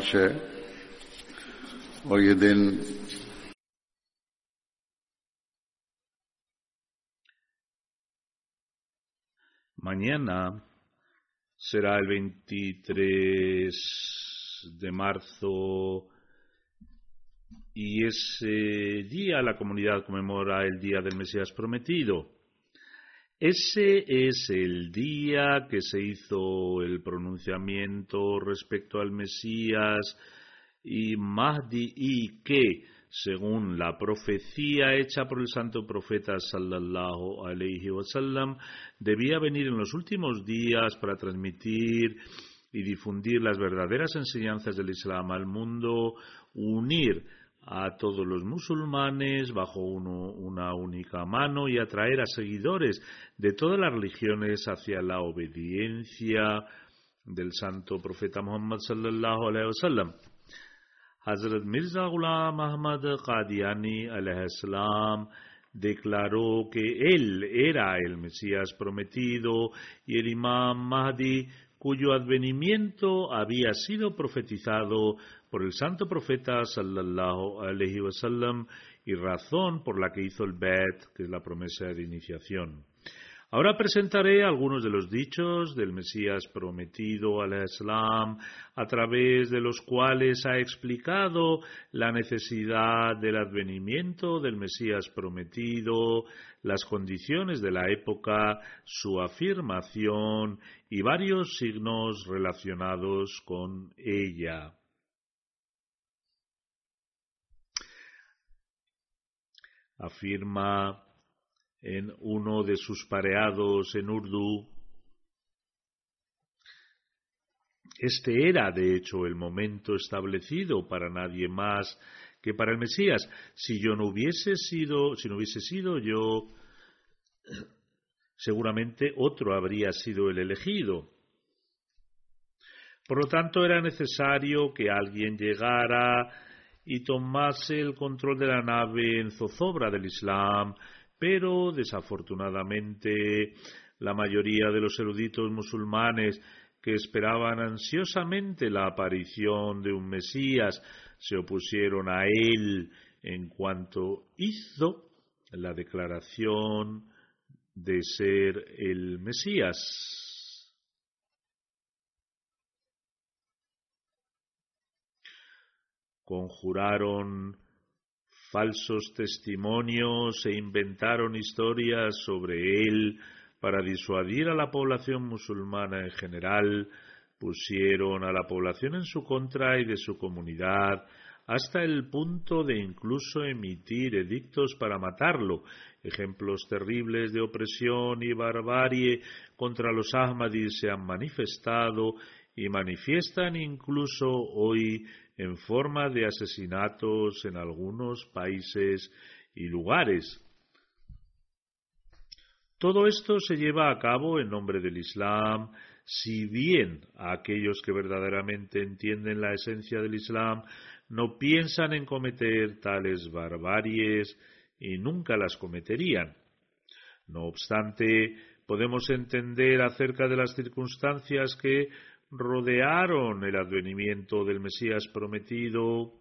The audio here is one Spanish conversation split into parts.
तेईस मार्च है और ये दिन Mañana será el 23 de marzo y ese día la comunidad conmemora el Día del Mesías Prometido. Ese es el día que se hizo el pronunciamiento respecto al Mesías y Mahdi y que, según la profecía hecha por el santo profeta sallallahu alaihi wasallam, debía venir en los últimos días para transmitir y difundir las verdaderas enseñanzas del Islam al mundo, unir a todos los musulmanes bajo uno, una única mano y atraer a seguidores de todas las religiones hacia la obediencia del santo profeta Muhammad sallallahu alaihi wasallam. Hazrat Mirza Ghulam Ahmad Qadiani salam declaró que él era el Mesías prometido y el Imam Mahdi cuyo advenimiento había sido profetizado por el santo profeta sallallahu alaihi wasallam y razón por la que hizo el Bet, que es la promesa de iniciación. Ahora presentaré algunos de los dichos del Mesías prometido al Islam, a través de los cuales ha explicado la necesidad del advenimiento del Mesías prometido, las condiciones de la época, su afirmación y varios signos relacionados con ella. Afirma en uno de sus pareados en Urdu. Este era, de hecho, el momento establecido para nadie más que para el Mesías. Si yo no hubiese sido, si no hubiese sido yo, seguramente otro habría sido el elegido. Por lo tanto, era necesario que alguien llegara y tomase el control de la nave en zozobra del Islam, pero desafortunadamente la mayoría de los eruditos musulmanes que esperaban ansiosamente la aparición de un Mesías se opusieron a él en cuanto hizo la declaración de ser el Mesías. Conjuraron falsos testimonios e inventaron historias sobre él para disuadir a la población musulmana en general, pusieron a la población en su contra y de su comunidad, hasta el punto de incluso emitir edictos para matarlo, ejemplos terribles de opresión y barbarie contra los Ahmadis se han manifestado y manifiestan incluso hoy en forma de asesinatos en algunos países y lugares. Todo esto se lleva a cabo en nombre del Islam, si bien aquellos que verdaderamente entienden la esencia del Islam no piensan en cometer tales barbaries y nunca las cometerían. No obstante, podemos entender acerca de las circunstancias que rodearon el advenimiento del Mesías prometido,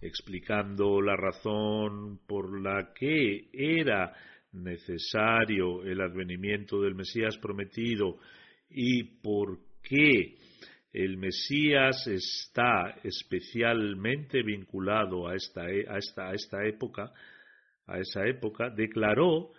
explicando la razón por la que era necesario el advenimiento del Mesías prometido y por qué el Mesías está especialmente vinculado a esta, e, a esta, a esta época, a esa época, declaró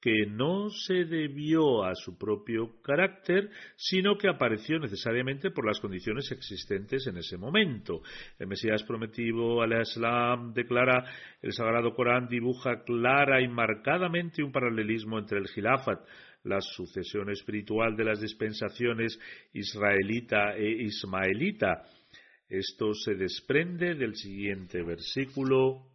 que no se debió a su propio carácter, sino que apareció necesariamente por las condiciones existentes en ese momento. El Mesías prometido al Islam declara el Sagrado Corán dibuja clara y marcadamente un paralelismo entre el Gilafat, la sucesión espiritual de las dispensaciones israelita e ismaelita. Esto se desprende del siguiente versículo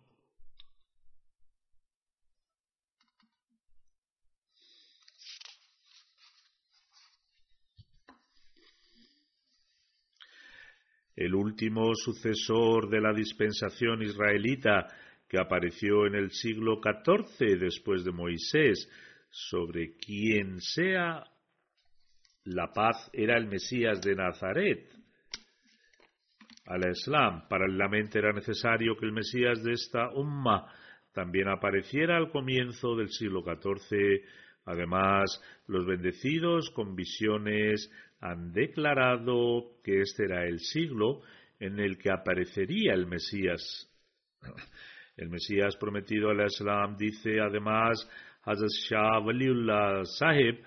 el último sucesor de la dispensación israelita que apareció en el siglo XIV después de Moisés, sobre quien sea la paz era el Mesías de Nazaret. Al Islam, paralelamente era necesario que el Mesías de esta umma también apareciera al comienzo del siglo XIV. Además, los bendecidos con visiones han declarado que este era el siglo en el que aparecería el Mesías. El Mesías prometido al Islam dice además Hazrat Shah Waliullah Sahib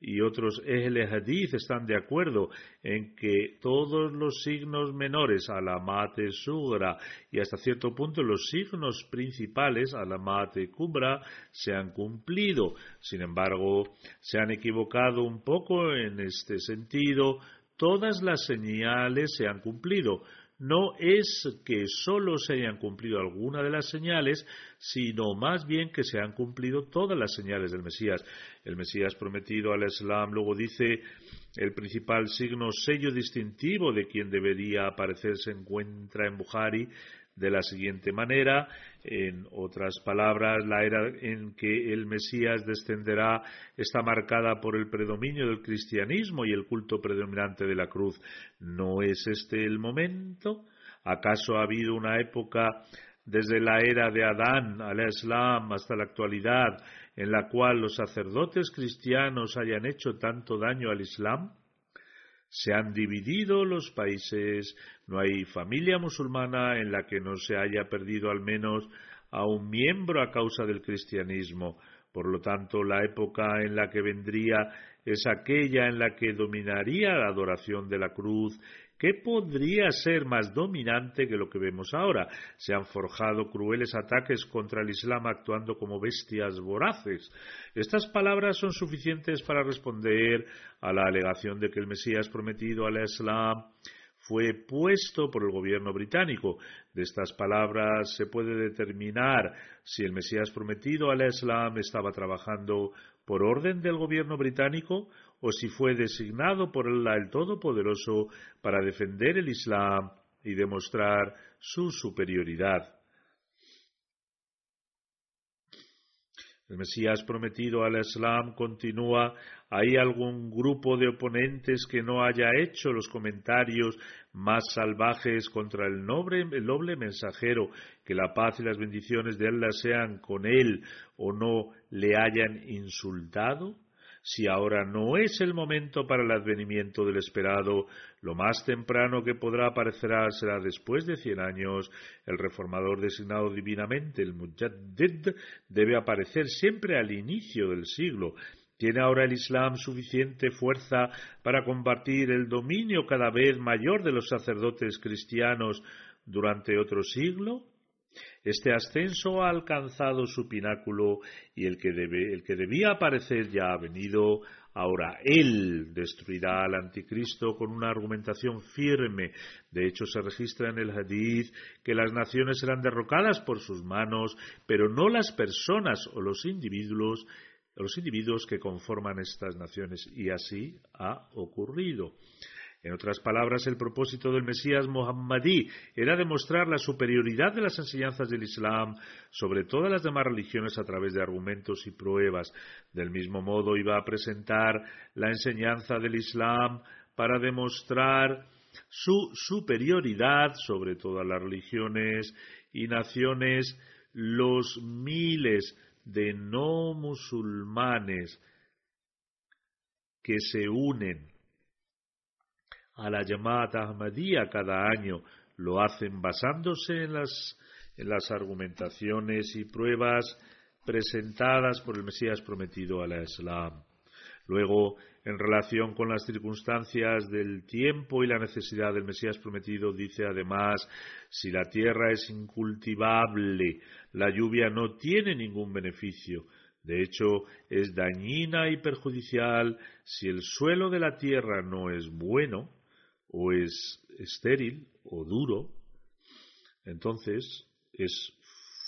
y otros Ehle Hadith están de acuerdo en que todos los signos menores, Alamate Sugra y hasta cierto punto los signos principales, Alamate Kubra, se han cumplido. Sin embargo, se han equivocado un poco en este sentido. Todas las señales se han cumplido no es que solo se hayan cumplido algunas de las señales, sino más bien que se han cumplido todas las señales del Mesías. El Mesías prometido al Islam luego dice el principal signo sello distintivo de quien debería aparecer se encuentra en Bukhari de la siguiente manera. En otras palabras, la era en que el Mesías descenderá está marcada por el predominio del cristianismo y el culto predominante de la cruz. ¿No es este el momento? ¿Acaso ha habido una época desde la era de Adán al Islam hasta la actualidad en la cual los sacerdotes cristianos hayan hecho tanto daño al Islam? Se han dividido los países, no hay familia musulmana en la que no se haya perdido al menos a un miembro a causa del cristianismo. Por lo tanto, la época en la que vendría es aquella en la que dominaría la adoración de la cruz ¿Qué podría ser más dominante que lo que vemos ahora? Se han forjado crueles ataques contra el Islam actuando como bestias voraces. Estas palabras son suficientes para responder a la alegación de que el Mesías prometido al Islam fue puesto por el gobierno británico. De estas palabras se puede determinar si el Mesías prometido al Islam estaba trabajando por orden del gobierno británico o si fue designado por Allah el Todopoderoso para defender el Islam y demostrar su superioridad. El Mesías prometido al Islam continúa. ¿Hay algún grupo de oponentes que no haya hecho los comentarios más salvajes contra el noble, el noble mensajero? Que la paz y las bendiciones de Allah sean con él o no le hayan insultado? Si ahora no es el momento para el advenimiento del esperado, lo más temprano que podrá aparecer será después de cien años. El reformador designado divinamente, el Mujaddid, debe aparecer siempre al inicio del siglo. ¿Tiene ahora el Islam suficiente fuerza para combatir el dominio cada vez mayor de los sacerdotes cristianos durante otro siglo? Este ascenso ha alcanzado su pináculo y el que, debía aparecer ya ha venido. Ahora Él destruirá al anticristo con una argumentación firme. De hecho, se registra en el hadith que las naciones serán derrocadas por sus manos, pero no las personas o los individuos, los individuos que conforman estas naciones. Y así ha ocurrido. En otras palabras, el propósito del Mesías Mohammadí era demostrar la superioridad de las enseñanzas del Islam sobre todas las demás religiones a través de argumentos y pruebas. Del mismo modo, iba a presentar la enseñanza del Islam para demostrar su superioridad sobre todas las religiones y naciones, los miles de no musulmanes que se unen a la llamada Ahmadiyya cada año. Lo hacen basándose en las, en las argumentaciones y pruebas presentadas por el Mesías prometido a la Islam. Luego, en relación con las circunstancias del tiempo y la necesidad del Mesías prometido, dice además, si la tierra es incultivable, la lluvia no tiene ningún beneficio. De hecho, es dañina y perjudicial si el suelo de la tierra no es bueno, o es estéril o duro, entonces es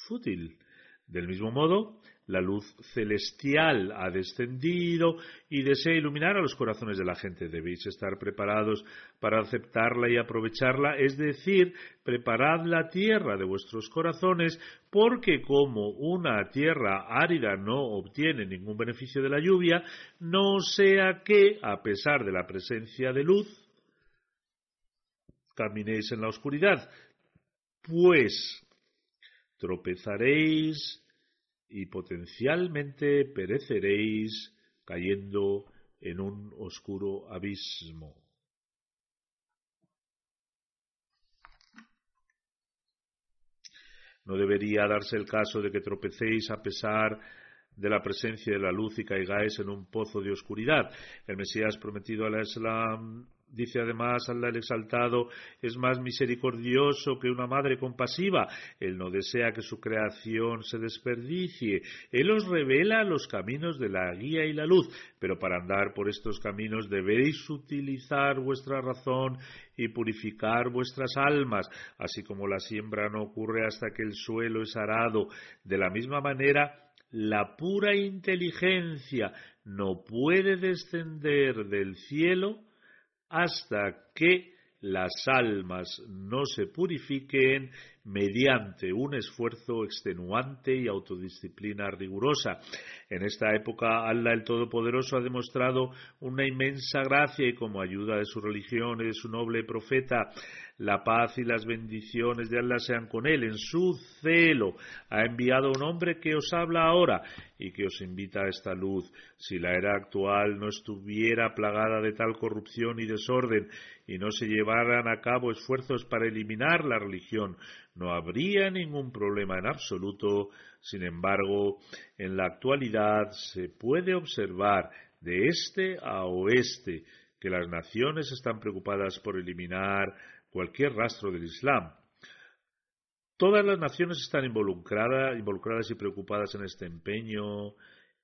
fútil. Del mismo modo, la luz celestial ha descendido y desea iluminar a los corazones de la gente. Debéis estar preparados para aceptarla y aprovecharla, es decir, preparad la tierra de vuestros corazones, porque como una tierra árida no obtiene ningún beneficio de la lluvia, no sea que, a pesar de la presencia de luz, caminéis en la oscuridad, pues tropezaréis y potencialmente pereceréis cayendo en un oscuro abismo. No debería darse el caso de que tropecéis a pesar de la presencia de la luz y caigáis en un pozo de oscuridad. El Mesías prometido al Islam Dice además Allah el exaltado es más misericordioso que una madre compasiva. Él no desea que su creación se desperdicie. Él os revela los caminos de la guía y la luz. Pero para andar por estos caminos debéis utilizar vuestra razón y purificar vuestras almas, así como la siembra no ocurre hasta que el suelo es arado. De la misma manera, la pura inteligencia no puede descender del cielo hasta que las almas no se purifiquen mediante un esfuerzo extenuante y autodisciplina rigurosa. En esta época, Allah el Todopoderoso ha demostrado una inmensa gracia y como ayuda de su religión y de su noble profeta, la paz y las bendiciones de Allah sean con él. En su celo ha enviado un hombre que os habla ahora y que os invita a esta luz. Si la era actual no estuviera plagada de tal corrupción y desorden y no se llevaran a cabo esfuerzos para eliminar la religión, no habría ningún problema en absoluto. Sin embargo, en la actualidad se puede observar de este a oeste que las naciones están preocupadas por eliminar cualquier rastro del Islam. Todas las naciones están involucradas, y preocupadas en este empeño.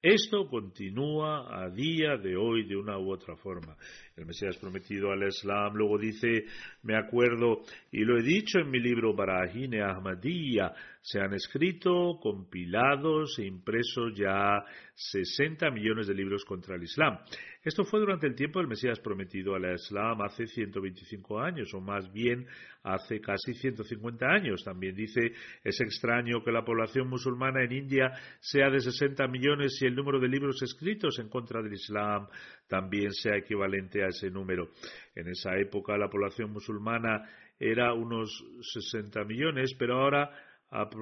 Esto continúa a día de hoy de una u otra forma. El Mesías prometido al Islam luego dice, me acuerdo, y lo he dicho en mi libro Barahine Ahmadiyya, se han escrito, compilados e impresos ya 60 millones de libros contra el Islam. Esto fue durante el tiempo del Mesías prometido al Islam hace 125 años, o más bien hace casi 150 años. También dice, es extraño que la población musulmana en India sea de 60 millones y el número de libros escritos en contra del Islam también sea equivalente a ese número. En esa época la población musulmana era unos 60 millones, pero ahora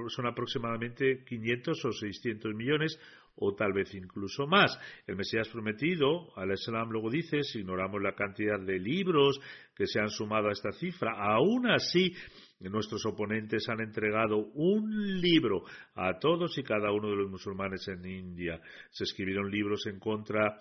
son aproximadamente 500 o 600 millones, o tal vez incluso más. El Mesías prometido, al Islam luego dice, si ignoramos la cantidad de libros que se han sumado a esta cifra, aún así nuestros oponentes han entregado un libro a todos y cada uno de los musulmanes en India. Se escribieron libros en contra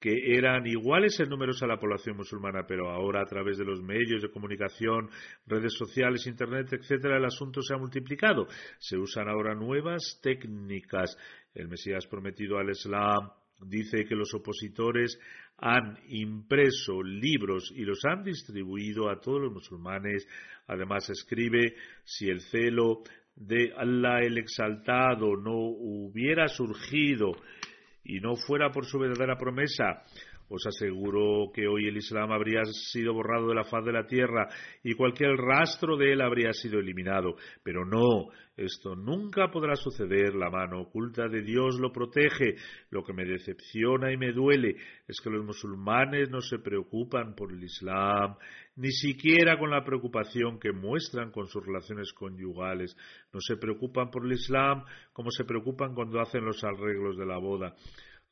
que eran iguales en números a la población musulmana, pero ahora a través de los medios de comunicación, redes sociales, internet, etcétera, el asunto se ha multiplicado. Se usan ahora nuevas técnicas. El Mesías prometido al Islam dice que los opositores han impreso libros y los han distribuido a todos los musulmanes. Además escribe si el celo de Allah el exaltado no hubiera surgido y no fuera por su verdadera promesa, os aseguro que hoy el Islam habría sido borrado de la faz de la tierra y cualquier rastro de él habría sido eliminado. Pero no, esto nunca podrá suceder. La mano oculta de Dios lo protege. Lo que me decepciona y me duele es que los musulmanes no se preocupan por el Islam, ni siquiera con la preocupación que muestran con sus relaciones conyugales. No se preocupan por el Islam como se preocupan cuando hacen los arreglos de la boda.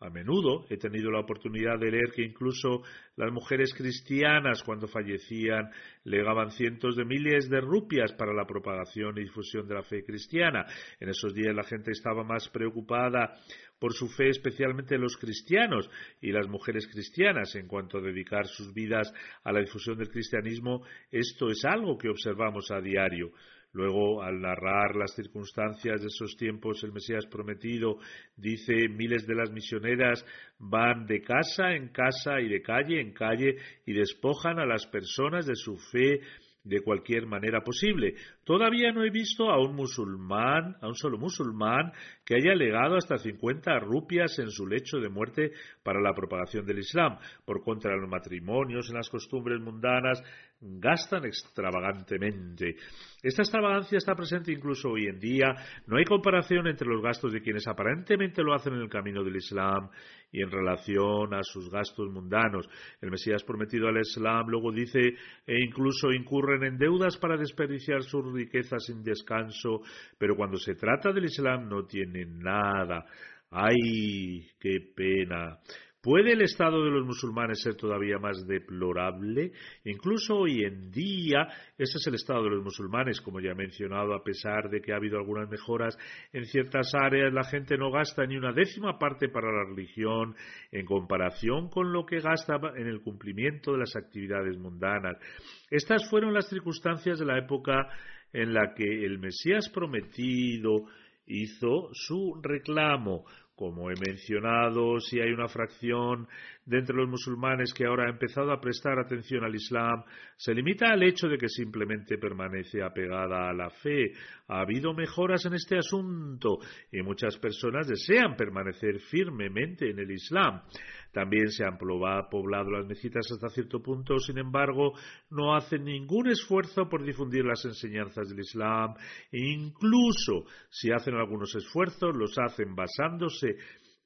A menudo he tenido la oportunidad de leer que incluso las mujeres cristianas, cuando fallecían, legaban cientos de miles de rupias para la propagación y difusión de la fe cristiana. En esos días la gente estaba más preocupada por su fe, especialmente los cristianos y las mujeres cristianas, en cuanto a dedicar sus vidas a la difusión del cristianismo. Esto es algo que observamos a diario. Luego, al narrar las circunstancias de esos tiempos, el Mesías prometido dice, miles de las misioneras van de casa en casa y de calle en calle y despojan a las personas de su fe de cualquier manera posible. Todavía no he visto a un musulmán, a un solo musulmán, que haya legado hasta 50 rupias en su lecho de muerte para la propagación del Islam. Por contra, los matrimonios, en las costumbres mundanas, gastan extravagantemente. Esta extravagancia está presente incluso hoy en día. No hay comparación entre los gastos de quienes aparentemente lo hacen en el camino del Islam y en relación a sus gastos mundanos. El Mesías prometido al Islam luego dice e incluso incurren en deudas para desperdiciar sus riquezas sin descanso, pero cuando se trata del Islam no tienen nada. ¡Ay, qué pena! ¿Puede el estado de los musulmanes ser todavía más deplorable? Incluso hoy en día, ese es el estado de los musulmanes, como ya he mencionado, a pesar de que ha habido algunas mejoras en ciertas áreas, la gente no gasta ni una décima parte para la religión en comparación con lo que gasta en el cumplimiento de las actividades mundanas. Estas fueron las circunstancias de la época en la que el Mesías prometido hizo su reclamo como he mencionado, si hay una fracción de entre los musulmanes que ahora ha empezado a prestar atención al Islam, se limita al hecho de que simplemente permanece apegada a la fe. Ha habido mejoras en este asunto y muchas personas desean permanecer firmemente en el Islam. También se han poblado las mezquitas hasta cierto punto, sin embargo, no hacen ningún esfuerzo por difundir las enseñanzas del Islam e incluso si hacen algunos esfuerzos, los hacen basándose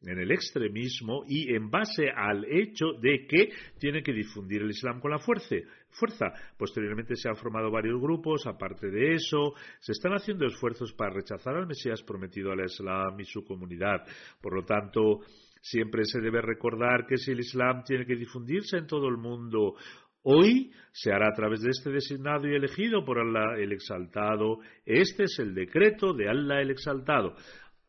en el extremismo y en base al hecho de que tienen que difundir el Islam con la fuerza. fuerza. Posteriormente se han formado varios grupos, aparte de eso, se están haciendo esfuerzos para rechazar al Mesías prometido al Islam y su comunidad. Por lo tanto, Siempre se debe recordar que si el Islam tiene que difundirse en todo el mundo, hoy se hará a través de este designado y elegido por Allah el Exaltado. Este es el decreto de Allah el Exaltado.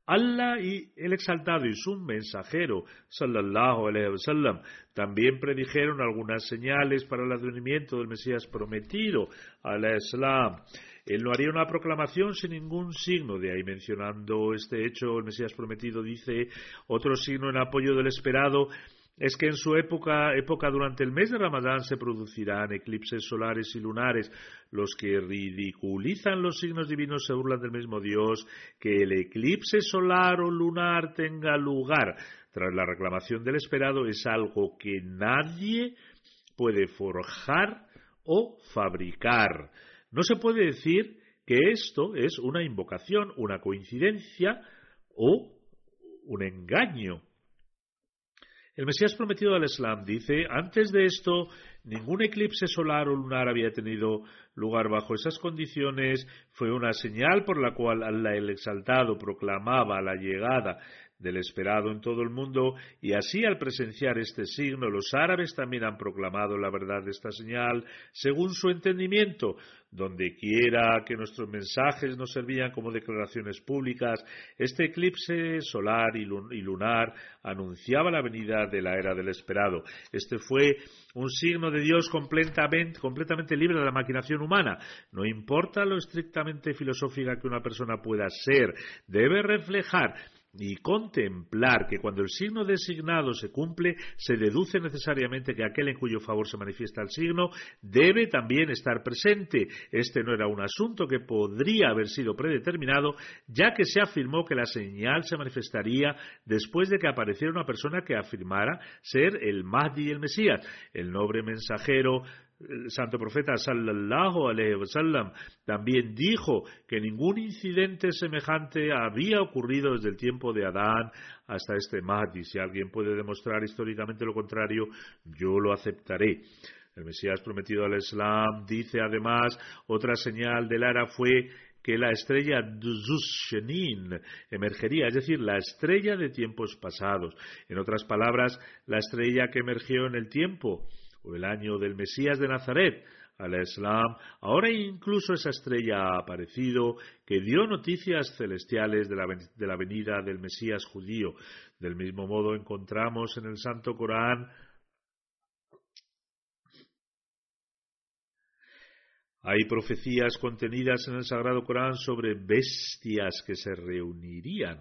Allah y el exaltado y su mensajero, sallallahu alaihi wasallam, también predijeron algunas señales para el advenimiento del Mesías prometido, al Islam. Él no haría una proclamación sin ningún signo. De ahí mencionando este hecho, el Mesías prometido dice otro signo en apoyo del esperado es que en su época, época durante el mes de Ramadán se producirán eclipses solares y lunares. Los que ridiculizan los signos divinos se burlan del mismo Dios. Que el eclipse solar o lunar tenga lugar tras la reclamación del esperado es algo que nadie puede forjar o fabricar. No se puede decir que esto es una invocación, una coincidencia o un engaño. El Mesías prometido del Islam dice, antes de esto, ningún eclipse solar o lunar había tenido lugar bajo esas condiciones. Fue una señal por la cual Allah el Exaltado proclamaba la llegada del esperado en todo el mundo, y así al presenciar este signo, los árabes también han proclamado la verdad de esta señal según su entendimiento, donde quiera que nuestros mensajes nos servían como declaraciones públicas, este eclipse solar y lunar anunciaba la venida de la era del esperado. Este fue un signo de Dios completamente, completamente libre de la maquinación humana. No importa lo estrictamente filosófica que una persona pueda ser, debe reflejar y contemplar que cuando el signo designado se cumple, se deduce necesariamente que aquel en cuyo favor se manifiesta el signo debe también estar presente. Este no era un asunto que podría haber sido predeterminado, ya que se afirmó que la señal se manifestaría después de que apareciera una persona que afirmara ser el Mahdi y el Mesías. El noble mensajero el santo profeta sallallahu alaihi wasallam también dijo que ningún incidente semejante había ocurrido desde el tiempo de Adán hasta este Mahdi. Si alguien puede demostrar históricamente lo contrario, yo lo aceptaré. El Mesías prometido al Islam dice además otra señal del era fue que la estrella Shenin emergería, es decir, la estrella de tiempos pasados. En otras palabras, la estrella que emergió en el tiempo o el año del Mesías de Nazaret, al Islam, ahora incluso esa estrella ha aparecido que dio noticias celestiales de la, de la, venida del Mesías judío. Del mismo modo encontramos en el Santo Corán Hay profecías contenidas en el Sagrado Corán sobre bestias que se reunirían.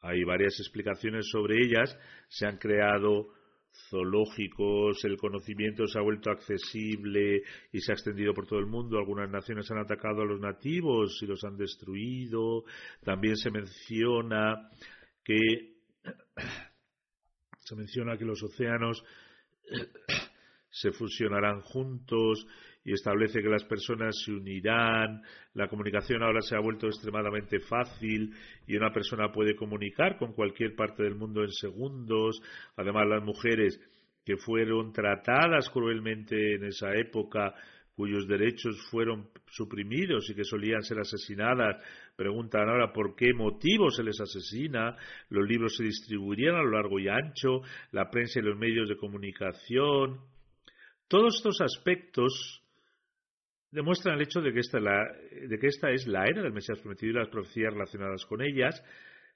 Hay varias explicaciones sobre ellas. Se han creado zoológicos, el conocimiento se ha vuelto accesible y se ha extendido por todo el mundo. Algunas naciones han atacado a los nativos y los han destruido. También se menciona que se menciona que los océanos se fusionarán juntos y establece que las personas se unirán, la comunicación ahora se ha vuelto extremadamente fácil y una persona puede comunicar con cualquier parte del mundo en segundos. Además, las mujeres que fueron tratadas cruelmente en esa época, cuyos derechos fueron suprimidos y que solían ser asesinadas, preguntan ahora por qué motivo se les asesina, los libros se distribuirían a lo largo y ancho, la prensa y los medios de comunicación. Todos estos aspectos demuestran el hecho de que, esta, de que esta es la era del Mesías prometido y las profecías relacionadas con ellas,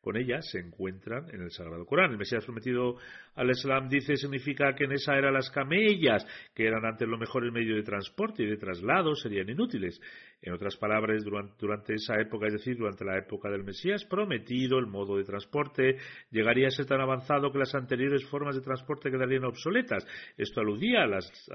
con ellas se encuentran en el Sagrado Corán. El Mesías prometido al Islam dice significa que en esa era las camellas, que eran antes lo mejor el medio de transporte y de traslado, serían inútiles. En otras palabras, durante, esa época, es decir, durante la época del Mesías prometido, el modo de transporte llegaría a ser tan avanzado que las anteriores formas de transporte quedarían obsoletas. Esto aludía a,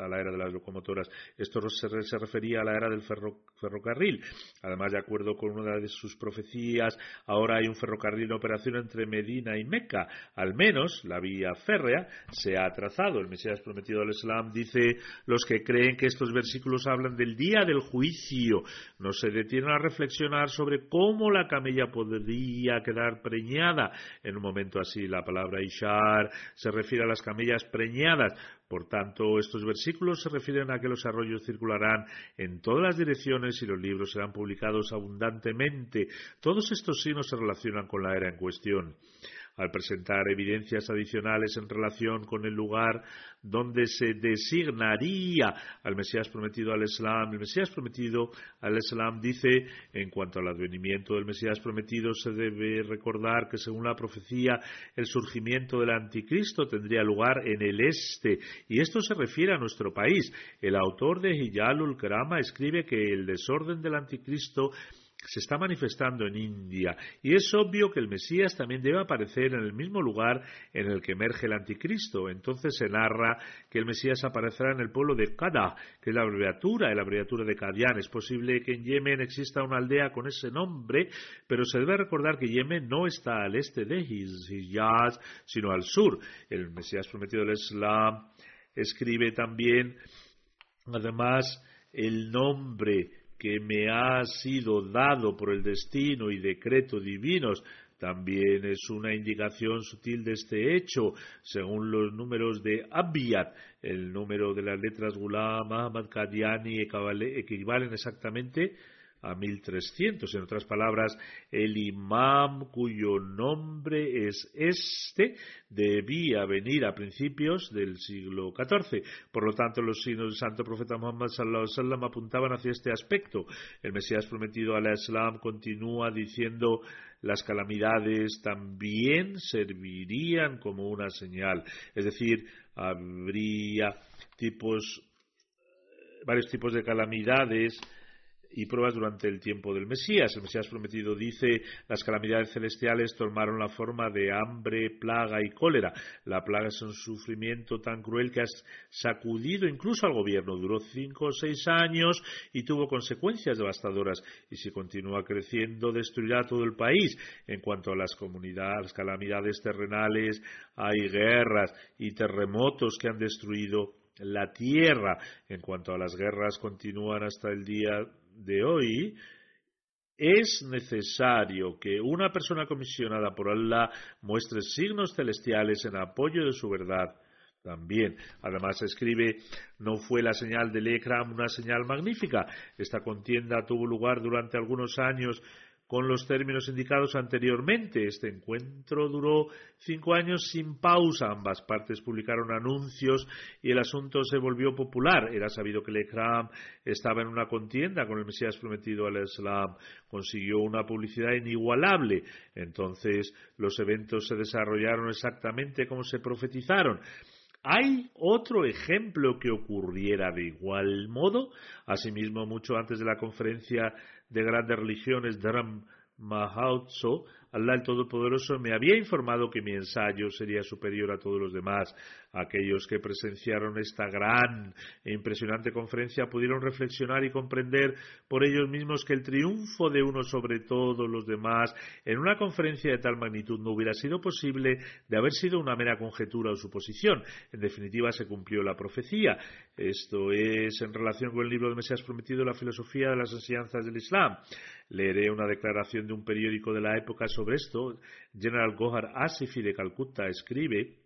la era de las locomotoras. Esto se, refería a la era del ferrocarril. Además, de acuerdo con una de sus profecías, ahora hay un ferrocarril en operación entre Medina y Meca. Al menos la vía férrea se ha trazado. El Mesías prometido al Islam dice los que creen que estos versículos hablan del día del juicio no se detienen a reflexionar sobre cómo la camella podría quedar preñada. En un momento así, la palabra Ishar se refiere a las camellas preñadas. Por tanto, estos versículos se refieren a que los arroyos circularán en todas las direcciones y los libros serán publicados abundantemente. Todos estos signos se relacionan con la era en cuestión al presentar evidencias adicionales en relación con el lugar donde se designaría al Mesías prometido al Islam. El Mesías prometido al Islam dice, en cuanto al advenimiento del Mesías prometido, se debe recordar que según la profecía, el surgimiento del anticristo tendría lugar en el este, y esto se refiere a nuestro país. El autor de Hiyalul Karama escribe que el desorden del anticristo se está manifestando en India y es obvio que el Mesías también debe aparecer en el mismo lugar en el que emerge el anticristo. Entonces se narra que el Mesías aparecerá en el pueblo de Kada, que es la abreviatura, la abreviatura de Kadian. Es posible que en Yemen exista una aldea con ese nombre, pero se debe recordar que Yemen no está al este de Hijaz, sino al sur. El Mesías prometido del Islam escribe también, además, el nombre que me ha sido dado por el destino y decreto divinos también es una indicación sutil de este hecho, según los números de Abiyat, el número de las letras Ghulam, Ahmad, Qadiani equivalen exactamente a 1300. En otras palabras, el imam cuyo nombre es este debía venir a principios del siglo XIV. Por lo tanto, los signos del santo profeta Muhammad sallallahu apuntaban hacia este aspecto. El Mesías prometido al Islam continúa diciendo las calamidades también servirían como una señal. Es decir, habría tipos, varios tipos de calamidades y pruebas durante el tiempo del Mesías. El Mesías prometido dice, las calamidades celestiales tomaron la forma de hambre, plaga y cólera. La plaga es un sufrimiento tan cruel que ha sacudido incluso al gobierno. Duró cinco o seis años y tuvo consecuencias devastadoras. Y si continúa creciendo, destruirá todo el país. En cuanto a las comunidades, calamidades terrenales, hay guerras y terremotos que han destruido la tierra. En cuanto a las guerras, continúan hasta el día de hoy, es necesario que una persona comisionada por Allah muestre signos celestiales en apoyo de su verdad. También, además, escribe, no fue la señal del Ekram una señal magnífica. Esta contienda tuvo lugar durante algunos años con los términos indicados anteriormente. Este encuentro duró cinco años sin pausa. Ambas partes publicaron anuncios y el asunto se volvió popular. Era sabido que el estaba en una contienda con el Mesías prometido al Islam. Consiguió una publicidad inigualable. Entonces los eventos se desarrollaron exactamente como se profetizaron. ¿Hay otro ejemplo que ocurriera de igual modo? Asimismo, mucho antes de la conferencia de grandes religiones, Dharam Mahautso, Allah el Todopoderoso me había informado que mi ensayo sería superior a todos los demás. Aquellos que presenciaron esta gran e impresionante conferencia pudieron reflexionar y comprender por ellos mismos que el triunfo de uno sobre todos los demás en una conferencia de tal magnitud no hubiera sido posible de haber sido una mera conjetura o suposición. En definitiva, se cumplió la profecía. Esto es en relación con el libro de Mesías Prometido, la filosofía de las enseñanzas del Islam. Leeré una declaración de un periódico de la época sobre esto. General Gohar Asifi de Calcuta escribe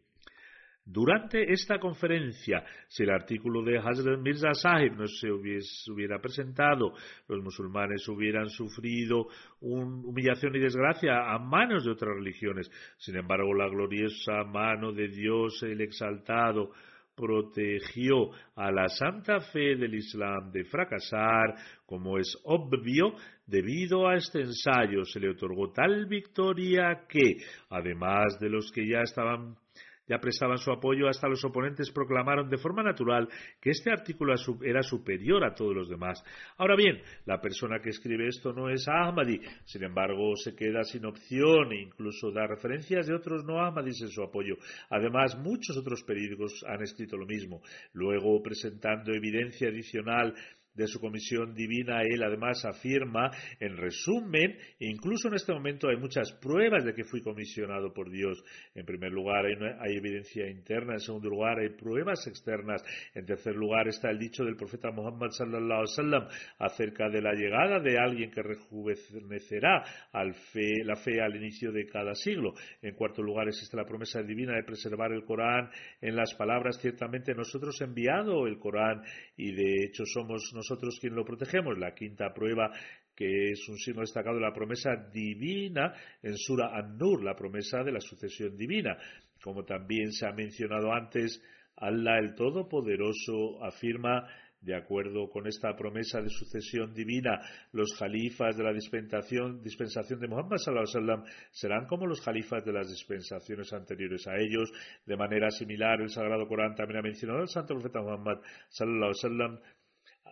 durante esta conferencia, si el artículo de Hazrat Mirza Sahib no se hubiera presentado, los musulmanes hubieran sufrido humillación y desgracia a manos de otras religiones. Sin embargo, la gloriosa mano de Dios, el exaltado, protegió a la santa fe del Islam de fracasar, como es obvio, debido a este ensayo se le otorgó tal victoria que, además de los que ya estaban ya prestaban su apoyo, hasta los oponentes proclamaron de forma natural que este artículo era superior a todos los demás. Ahora bien, la persona que escribe esto no es Ahmadi, sin embargo, se queda sin opción e incluso da referencias de otros no Ahmadis en su apoyo. Además, muchos otros periódicos han escrito lo mismo. Luego, presentando evidencia adicional de su comisión divina, él además afirma, en resumen, incluso en este momento hay muchas pruebas de que fui comisionado por Dios. En primer lugar, hay, evidencia interna, en segundo lugar, hay pruebas externas, en tercer lugar está el dicho del profeta Muhammad sallallahu alaihi acerca de la llegada de alguien que rejuvenecerá al fe, la fe al inicio de cada siglo. En cuarto lugar, existe la promesa divina de preservar el Corán en las palabras, ciertamente nosotros enviado el Corán y de hecho somos nosotros quien lo protegemos. La quinta prueba que es un signo destacado de la promesa divina en Sura An-Nur, la promesa de la sucesión divina. Como también se ha mencionado antes, Allah el Todopoderoso afirma de acuerdo con esta promesa de sucesión divina, los jalifas de la dispensación, dispensación de Muhammad sallallahu serán como los jalifas de las dispensaciones anteriores a ellos. De manera similar, el Sagrado Corán también ha mencionado al Santo Profeta Muhammad sallallahu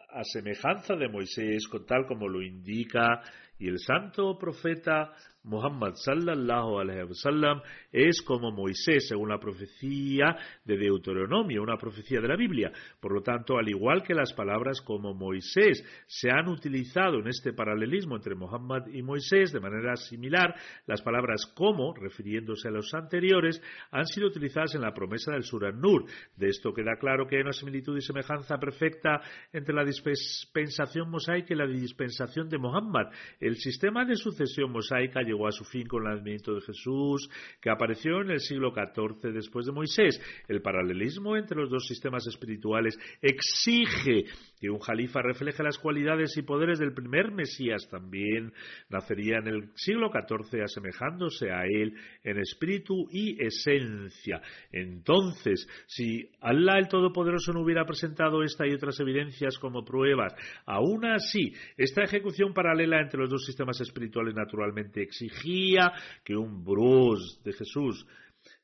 a semejanza de Moisés, tal como lo indica y el santo profeta Muhammad sallallahu alaihi wasallam es como Moisés según la profecía de Deuteronomio, una profecía de la Biblia. Por lo tanto, al igual que las palabras como Moisés se han utilizado en este paralelismo entre Muhammad y Moisés de manera similar, las palabras como, refiriéndose a los anteriores, han sido utilizadas en la promesa del Surah Nur. De esto queda claro que hay una similitud y semejanza perfecta entre la dispensación mosaica y la dispensación de Muhammad. El sistema de sucesión mosaica llegó a su fin con el nacimiento de Jesús, que apareció en el siglo XIV después de Moisés. El paralelismo entre los dos sistemas espirituales exige que un jalifa refleje las cualidades y poderes del primer Mesías también nacería en el siglo XIV asemejándose a él en espíritu y esencia. Entonces, si Allah el Todopoderoso no hubiera presentado esta y otras evidencias como pruebas, aún así, esta ejecución paralela entre los dos sistemas espirituales naturalmente exigía que un bros de Jesús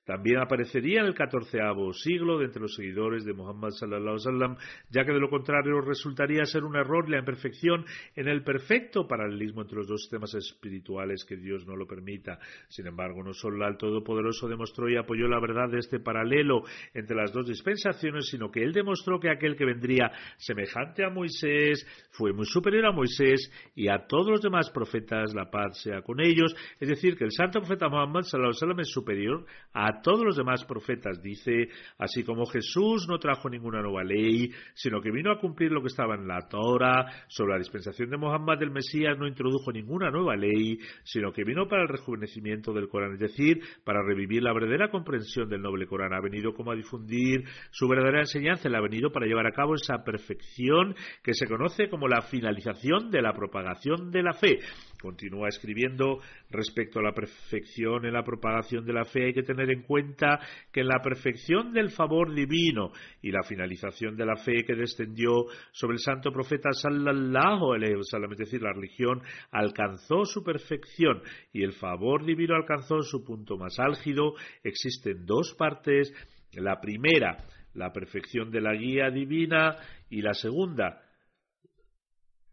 también aparecería en el catorceavo siglo de entre los seguidores de Muhammad sallallahu sallam, ya que de lo contrario resultaría ser un error la imperfección en el perfecto paralelismo entre los dos sistemas espirituales que Dios no lo permita. Sin embargo, no solo el Todopoderoso demostró y apoyó la verdad de este paralelo entre las dos dispensaciones, sino que él demostró que aquel que vendría semejante a Moisés fue muy superior a Moisés y a todos los demás profetas, la paz sea con ellos, es decir, que el santo profeta Muhammad sallallahu sallam es superior a todos los demás profetas. Dice, así como Jesús no trajo ninguna nueva ley, sino que vino a cumplir lo que estaba en la Torah, sobre la dispensación de Mohammed el Mesías no introdujo ninguna nueva ley, sino que vino para el rejuvenecimiento del Corán, es decir, para revivir la verdadera comprensión del noble Corán. Ha venido como a difundir su verdadera enseñanza, él ha venido para llevar a cabo esa perfección que se conoce como la finalización de la propagación de la fe. Continúa escribiendo respecto a la perfección en la propagación de la fe, hay que tener en cuenta que la perfección del favor divino y la finalización de la fe que descendió sobre el santo profeta sallallahu alaihi wasallam, es decir, la religión alcanzó su perfección y el favor divino alcanzó su punto más álgido, existen dos partes, la primera, la perfección de la guía divina y la segunda,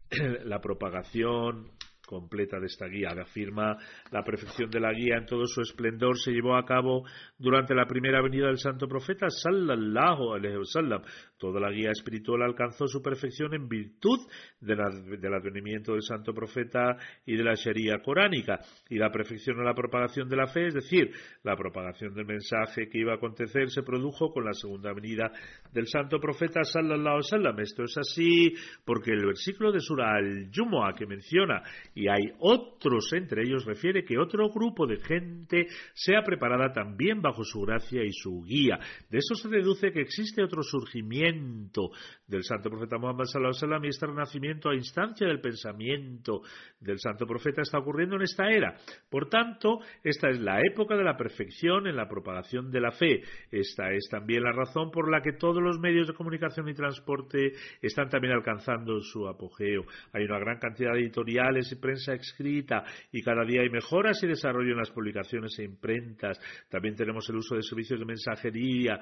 la propagación completa de esta guía. Afirma la perfección de la guía en todo su esplendor se llevó a cabo durante la primera venida del santo profeta sallallahu alaihi wasallam. Toda la guía espiritual alcanzó su perfección en virtud del advenimiento del santo profeta y de la Sharia coránica y la perfección en la propagación de la fe, es decir, la propagación del mensaje que iba a acontecer se produjo con la segunda venida del santo profeta sallallahu alaihi wasallam. Esto es así porque el versículo de Surah al-Jumu'ah que menciona hay otros, entre ellos refiere que otro grupo de gente sea preparada también bajo su gracia y su guía. De eso se deduce que existe otro surgimiento del santo profeta Muhammad sallallahu alaihi wasallam y este renacimiento a instancia del pensamiento del santo profeta está ocurriendo en esta era. Por tanto, esta es la época de la perfección en la propagación de la fe. Esta es también la razón por la que todos los medios de comunicación y transporte están también alcanzando su apogeo. Hay una gran cantidad de editoriales y escrita y cada día hay mejoras y desarrollo en las publicaciones e imprentas. También tenemos el uso de servicios de mensajería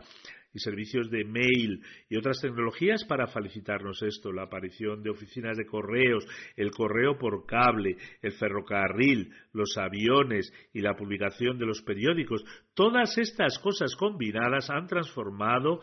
y servicios de mail y otras tecnologías para facilitarnos esto, la aparición de oficinas de correos, el correo por cable, el ferrocarril, los aviones y la publicación de los periódicos. Todas estas cosas combinadas han transformado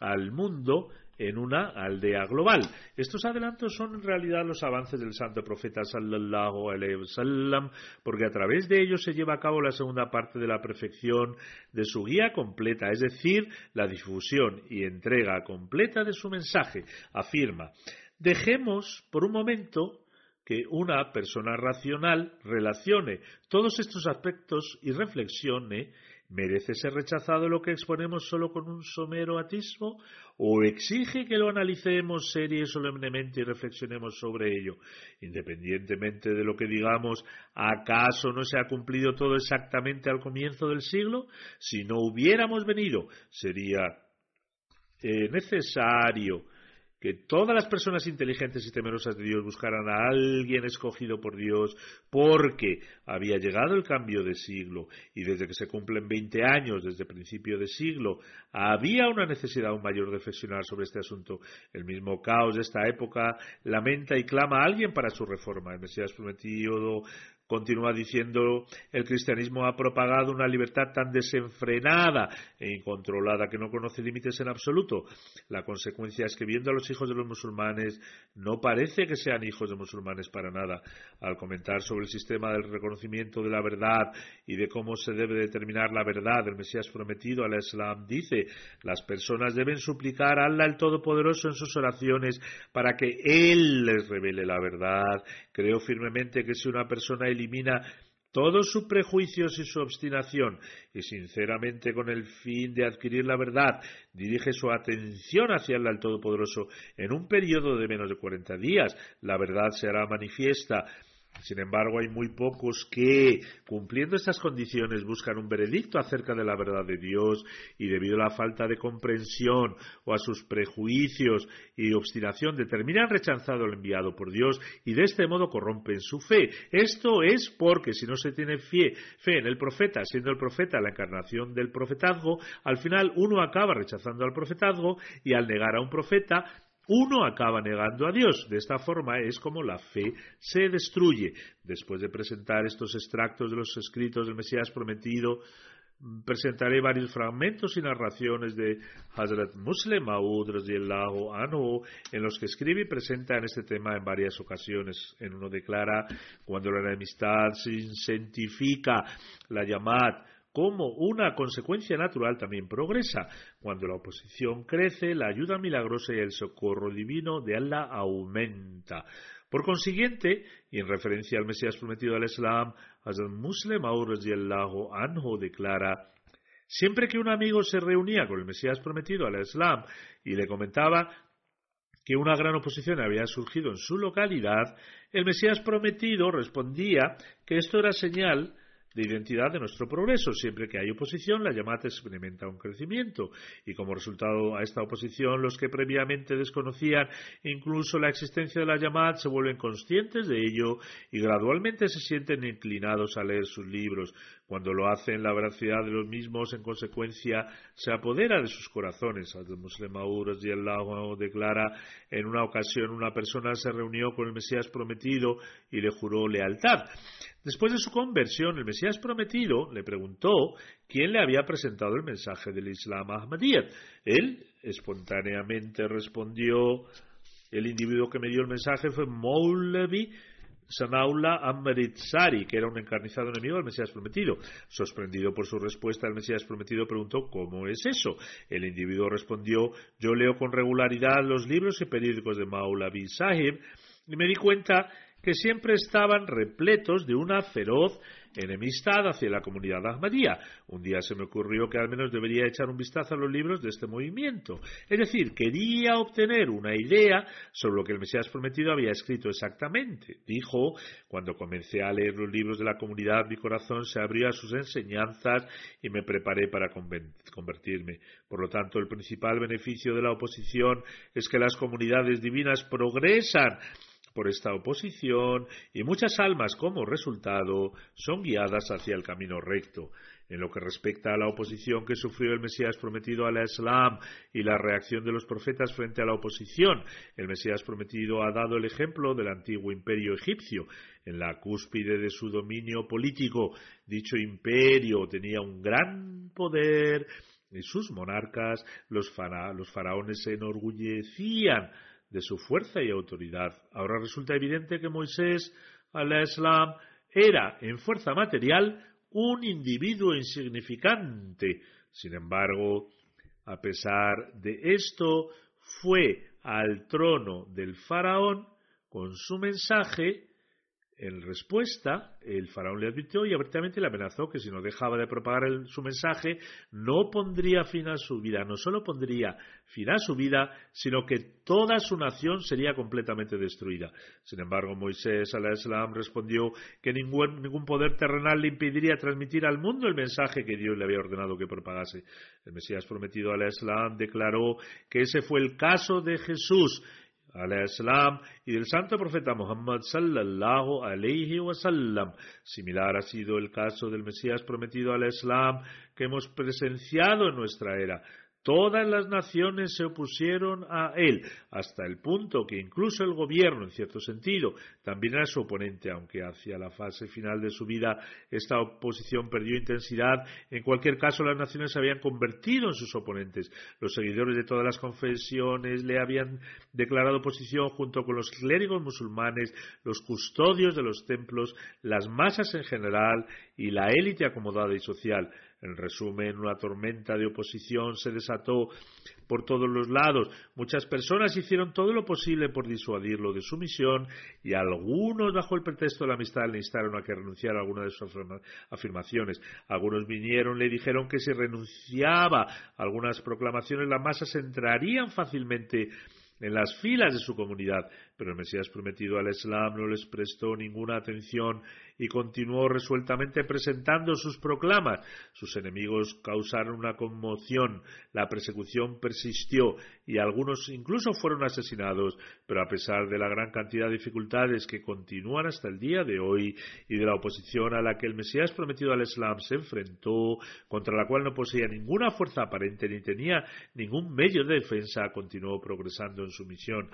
al mundo en una aldea global. Estos adelantos son en realidad los avances del santo profeta sallallahu alaihi wasallam, porque a través de ellos se lleva a cabo la segunda parte de la perfección de su guía completa, es decir, la difusión y entrega completa de su mensaje. Afirma, dejemos por un momento que una persona racional relacione todos estos aspectos y reflexione ¿Merece ser rechazado lo que exponemos solo con un somero atismo? ¿O exige que lo analicemos seria y solemnemente y reflexionemos sobre ello? Independientemente de lo que digamos, ¿acaso no se ha cumplido todo exactamente al comienzo del siglo? Si no hubiéramos venido, sería eh, necesario que todas las personas inteligentes y temerosas de Dios buscaran a alguien escogido por Dios porque había llegado el cambio de siglo y desde que se cumplen 20 años, desde principio de siglo, había una necesidad aún mayor de reflexionar sobre este asunto. El mismo caos de esta época lamenta y clama a alguien para su reforma. El Mesías prometido Continúa diciendo, el cristianismo ha propagado una libertad tan desenfrenada e incontrolada que no conoce límites en absoluto. La consecuencia es que viendo a los hijos de los musulmanes, no parece que sean hijos de musulmanes para nada. Al comentar sobre el sistema del reconocimiento de la verdad y de cómo se debe determinar la verdad del Mesías prometido al Islam, dice, las personas deben suplicar a Allah el Todopoderoso en sus oraciones para que Él les revele la verdad. Creo firmemente que si una persona elimina todos sus prejuicios y su obstinación, y sinceramente con el fin de adquirir la verdad, dirige su atención hacia el Todopoderoso en un periodo de menos de cuarenta días, la verdad se hará manifiesta sin embargo, hay muy pocos que, cumpliendo estas condiciones, buscan un veredicto acerca de la verdad de Dios y debido a la falta de comprensión o a sus prejuicios y obstinación determinan rechazado el enviado por Dios y de este modo corrompen su fe. Esto es porque si no se tiene fe, fe en el profeta, siendo el profeta la encarnación del profetazgo, al final uno acaba rechazando al profetazgo y al negar a un profeta uno acaba negando a Dios. De esta forma es como la fe se destruye. Después de presentar estos extractos de los escritos del Mesías prometido, presentaré varios fragmentos y narraciones de Hazrat Muslim Maud anhu en los que escribe y presenta en este tema en varias ocasiones. En uno declara cuando la enemistad se incentifica la llamada como una consecuencia natural también progresa. Cuando la oposición crece, la ayuda milagrosa y el socorro divino de Allah aumenta. Por consiguiente, y en referencia al Mesías prometido al Islam, Hazrat Muslim Anhu Anjo declara Siempre que un amigo se reunía con el Mesías prometido al Islam y le comentaba que una gran oposición había surgido en su localidad, el Mesías prometido respondía que esto era señal de identidad de nuestro progreso. Siempre que hay oposición, la llamada experimenta un crecimiento y como resultado a esta oposición, los que previamente desconocían incluso la existencia de la llamada se vuelven conscientes de ello y gradualmente se sienten inclinados a leer sus libros. Cuando lo hacen, la veracidad de los mismos, en consecuencia, se apodera de sus corazones. Muslim Allah declara en una ocasión una persona se reunió con el Mesías prometido y le juró lealtad. Después de su conversión, el Mesías prometido le preguntó quién le había presentado el mensaje del Islam a. Él espontáneamente respondió, el individuo que me dio el mensaje fue Maulevi Sanaula Amritsari, que era un encarnizado enemigo del Mesías prometido. Sorprendido por su respuesta, el Mesías prometido preguntó ¿cómo es eso? El individuo respondió yo leo con regularidad los libros y periódicos de Maulavi Sahib y me di cuenta que siempre estaban repletos de una feroz enemistad hacia la comunidad Ahmadía. Un día se me ocurrió que al menos debería echar un vistazo a los libros de este movimiento. Es decir, quería obtener una idea sobre lo que el Mesías prometido había escrito exactamente. Dijo, cuando comencé a leer los libros de la comunidad, mi corazón se abrió a sus enseñanzas y me preparé para convertirme. Por lo tanto, el principal beneficio de la oposición es que las comunidades divinas progresan por esta oposición y muchas almas como resultado son guiadas hacia el camino recto. En lo que respecta a la oposición que sufrió el Mesías prometido al Islam y la reacción de los profetas frente a la oposición, el Mesías prometido ha dado el ejemplo del antiguo imperio egipcio. En la cúspide de su dominio político, dicho imperio tenía un gran poder y sus monarcas, los, faraones, se enorgullecían de su fuerza y autoridad. Ahora resulta evidente que Moisés, al-Islam, era en fuerza material un individuo insignificante. Sin embargo, a pesar de esto, fue al trono del faraón con su mensaje en respuesta, el faraón le advirtió y abiertamente le amenazó que si no dejaba de propagar su mensaje, no pondría fin a su vida, no solo pondría fin a su vida, sino que toda su nación sería completamente destruida. Sin embargo, Moisés al-Islam respondió que ningún, ningún poder terrenal le impediría transmitir al mundo el mensaje que Dios le había ordenado que propagase. El Mesías prometido al-Islam declaró que ese fue el caso de Jesús y del santo profeta Muhammad sallallahu alayhi wasallam. Similar ha sido el caso del Mesías prometido al Islam que hemos presenciado en nuestra era. Todas las naciones se opusieron a él, hasta el punto que incluso el gobierno, en cierto sentido, también era su oponente, aunque hacia la fase final de su vida esta oposición perdió intensidad. En cualquier caso, las naciones se habían convertido en sus oponentes. Los seguidores de todas las confesiones le habían declarado oposición junto con los clérigos musulmanes, los custodios de los templos, las masas en general y la élite acomodada y social. En resumen, una tormenta de oposición se desató por todos los lados. Muchas personas hicieron todo lo posible por disuadirlo de su misión y algunos, bajo el pretexto de la amistad, le instaron a que renunciara a alguna de sus afirmaciones. Algunos vinieron, le dijeron que si renunciaba a algunas proclamaciones, las masas entrarían fácilmente en las filas de su comunidad, pero el Mesías prometido al Islam no les prestó ninguna atención y continuó resueltamente presentando sus proclamas. Sus enemigos causaron una conmoción, la persecución persistió y algunos incluso fueron asesinados, pero a pesar de la gran cantidad de dificultades que continúan hasta el día de hoy y de la oposición a la que el Mesías prometido al Islam se enfrentó, contra la cual no poseía ninguna fuerza aparente ni tenía ningún medio de defensa, continuó progresando en su misión.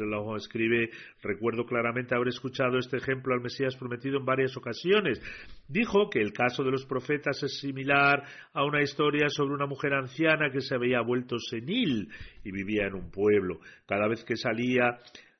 Maud escribe, recuerdo claramente haber escuchado este ejemplo al Mesías prometido en varias ocasiones. Dijo que el caso de los profetas es similar a una historia sobre una mujer anciana que se había vuelto senil y vivía en un pueblo. Cada vez que salía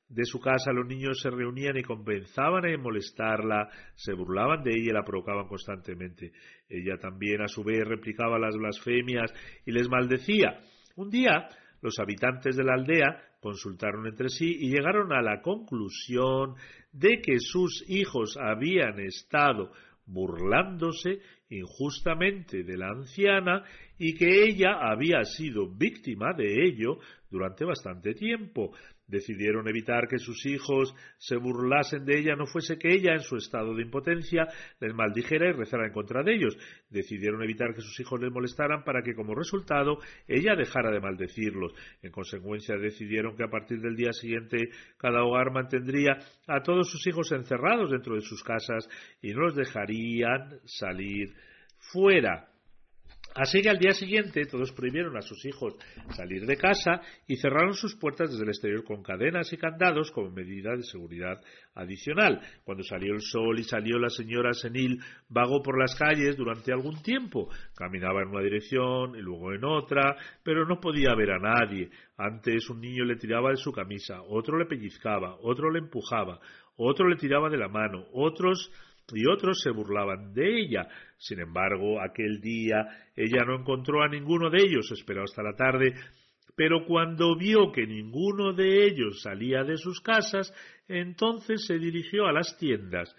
de su casa los niños se reunían y comenzaban a molestarla, se burlaban de ella y la provocaban constantemente. Ella también a su vez replicaba las blasfemias y les maldecía. Un día los habitantes de la aldea consultaron entre sí y llegaron a la conclusión de que sus hijos habían estado burlándose injustamente de la anciana y que ella había sido víctima de ello durante bastante tiempo. Decidieron evitar que sus hijos se burlasen de ella, no fuese que ella, en su estado de impotencia, les maldijera y rezara en contra de ellos. Decidieron evitar que sus hijos les molestaran para que, como resultado, ella dejara de maldecirlos. En consecuencia, decidieron que a partir del día siguiente cada hogar mantendría a todos sus hijos encerrados dentro de sus casas y no los dejarían salir fuera. Así que al día siguiente todos prohibieron a sus hijos salir de casa y cerraron sus puertas desde el exterior con cadenas y candados como medida de seguridad adicional. Cuando salió el sol y salió la señora senil, vagó por las calles durante algún tiempo. Caminaba en una dirección y luego en otra, pero no podía ver a nadie. Antes un niño le tiraba de su camisa, otro le pellizcaba, otro le empujaba, otro le tiraba de la mano, otros y otros se burlaban de ella. Sin embargo, aquel día ella no encontró a ninguno de ellos, esperó hasta la tarde, pero cuando vio que ninguno de ellos salía de sus casas, entonces se dirigió a las tiendas.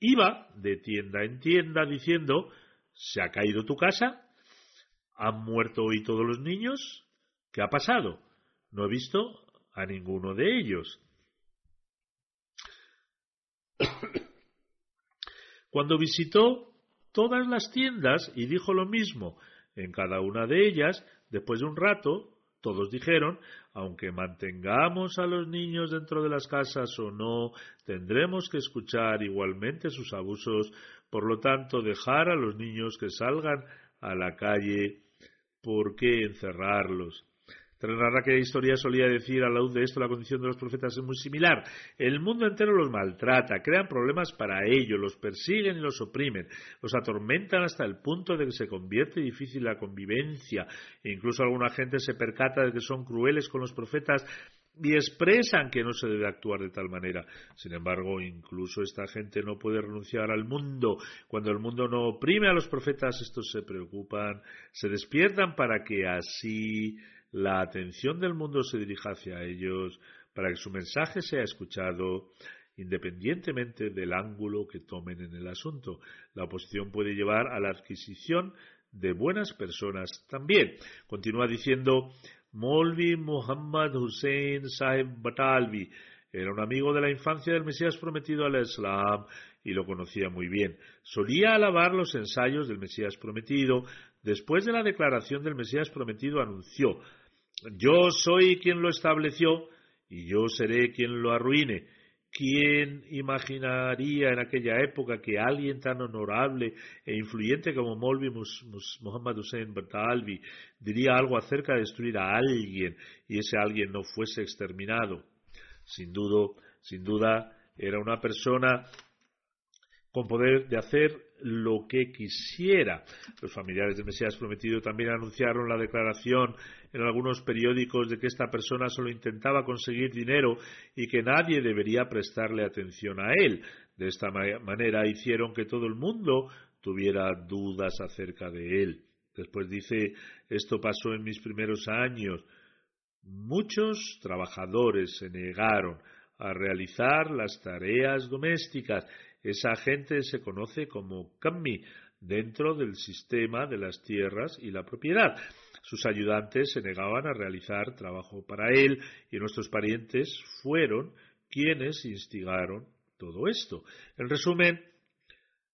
Iba de tienda en tienda diciendo ¿Se ha caído tu casa? ¿Han muerto hoy todos los niños? ¿Qué ha pasado? No he visto a ninguno de ellos. Cuando visitó todas las tiendas y dijo lo mismo en cada una de ellas, después de un rato, todos dijeron, aunque mantengamos a los niños dentro de las casas o no, tendremos que escuchar igualmente sus abusos, por lo tanto, dejar a los niños que salgan a la calle, ¿por qué encerrarlos? Tras narrar aquella historia solía decir a la luz de esto la condición de los profetas es muy similar. El mundo entero los maltrata, crean problemas para ellos, los persiguen y los oprimen, los atormentan hasta el punto de que se convierte difícil la convivencia. E incluso alguna gente se percata de que son crueles con los profetas y expresan que no se debe actuar de tal manera. Sin embargo, incluso esta gente no puede renunciar al mundo. Cuando el mundo no oprime a los profetas, estos se preocupan, se despiertan para que así la atención del mundo se dirija hacia ellos para que su mensaje sea escuchado independientemente del ángulo que tomen en el asunto. La oposición puede llevar a la adquisición de buenas personas también. Continúa diciendo Molvi Muhammad Hussein Sahib Batalvi era un amigo de la infancia del Mesías prometido al Islam y lo conocía muy bien. Solía alabar los ensayos del Mesías prometido. Después de la declaración del Mesías prometido anunció yo soy quien lo estableció y yo seré quien lo arruine. ¿Quién imaginaría en aquella época que alguien tan honorable e influyente como Molvi Muhammad Hussein Bertalvi diría algo acerca de destruir a alguien y ese alguien no fuese exterminado? Sin duda, sin duda era una persona con poder de hacer lo que quisiera. Los familiares del Mesías prometido también anunciaron la declaración en algunos periódicos de que esta persona solo intentaba conseguir dinero y que nadie debería prestarle atención a él. De esta manera hicieron que todo el mundo tuviera dudas acerca de él. Después dice, esto pasó en mis primeros años. Muchos trabajadores se negaron a realizar las tareas domésticas esa gente se conoce como Kammi dentro del sistema de las tierras y la propiedad. Sus ayudantes se negaban a realizar trabajo para él y nuestros parientes fueron quienes instigaron todo esto. En resumen,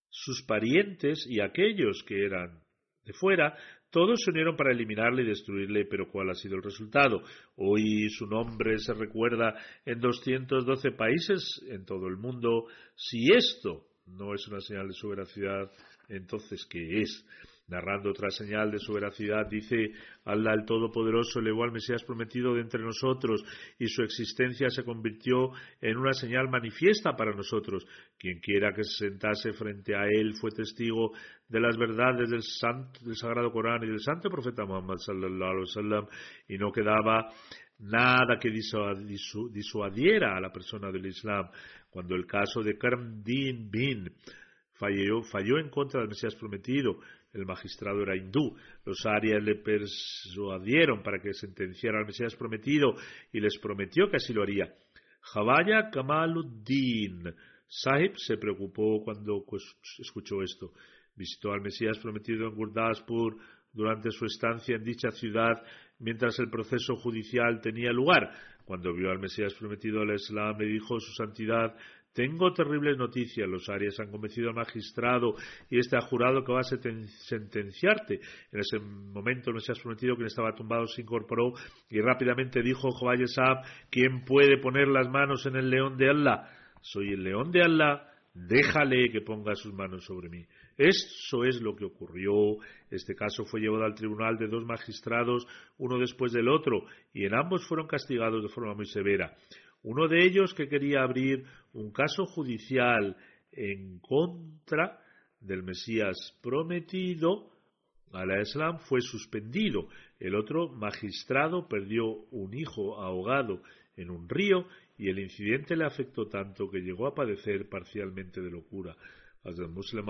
sus parientes y aquellos que eran de fuera todos se unieron para eliminarle y destruirle, pero ¿cuál ha sido el resultado? Hoy su nombre se recuerda en 212 países en todo el mundo. Si esto no es una señal de su veracidad, entonces ¿qué es? Narrando otra señal de su veracidad, dice Allah el Todopoderoso elevó al Mesías prometido de entre nosotros y su existencia se convirtió en una señal manifiesta para nosotros. Quien quiera que se sentase frente a él fue testigo de las verdades del, Sagrado Corán y del Santo Profeta Muhammad sallallahu alaihi wasallam y no quedaba nada que disuadiera a la persona del Islam. Cuando el caso de Karam Din Bin falló, falló en contra del Mesías prometido, el magistrado era hindú. Los arias le persuadieron para que sentenciara al Mesías prometido y les prometió que así lo haría. Javaya Kamaluddin Sahib se preocupó cuando escuchó esto. Visitó al Mesías prometido en Gurdaspur durante su estancia en dicha ciudad mientras el proceso judicial tenía lugar. Cuando vio al Mesías prometido al Islam, le dijo su santidad tengo terribles noticias. Los Arias han convencido al magistrado y este ha jurado que va a sentenciarte. En ese momento el Mesías prometido, quien estaba tumbado, se incorporó y rápidamente dijo Jobayesab, ¿quién puede poner las manos en el león de Allah? Soy el león de Allah, déjale que ponga sus manos sobre mí. Eso es lo que ocurrió. Este caso fue llevado al tribunal de dos magistrados, uno después del otro, y en ambos fueron castigados de forma muy severa. Uno de ellos que quería abrir un caso judicial en contra del Mesías prometido a la Islam fue suspendido. El otro magistrado perdió un hijo ahogado en un río y el incidente le afectó tanto que llegó a padecer parcialmente de locura. Hazrat Muslim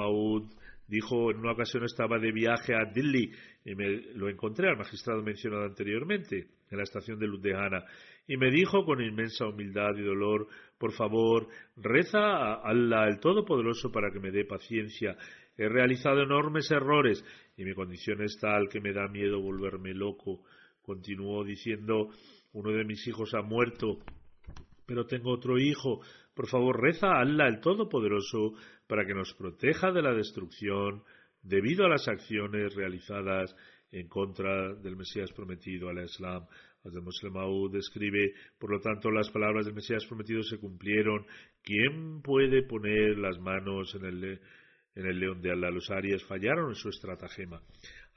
dijo en una ocasión estaba de viaje a Delhi y me lo encontré al magistrado mencionado anteriormente en la estación de Ludhiana y me dijo con inmensa humildad y dolor por favor reza a Allah el Todopoderoso para que me dé paciencia he realizado enormes errores y mi condición es tal que me da miedo volverme loco continuó diciendo uno de mis hijos ha muerto pero tengo otro hijo. Por favor, reza a Allah el Todopoderoso para que nos proteja de la destrucción debido a las acciones realizadas en contra del Mesías prometido al Islam. Muslim Maud describe, por lo tanto, las palabras del Mesías prometido se cumplieron. ¿Quién puede poner las manos en el, en el león de Allah? Los arias fallaron en su estratagema.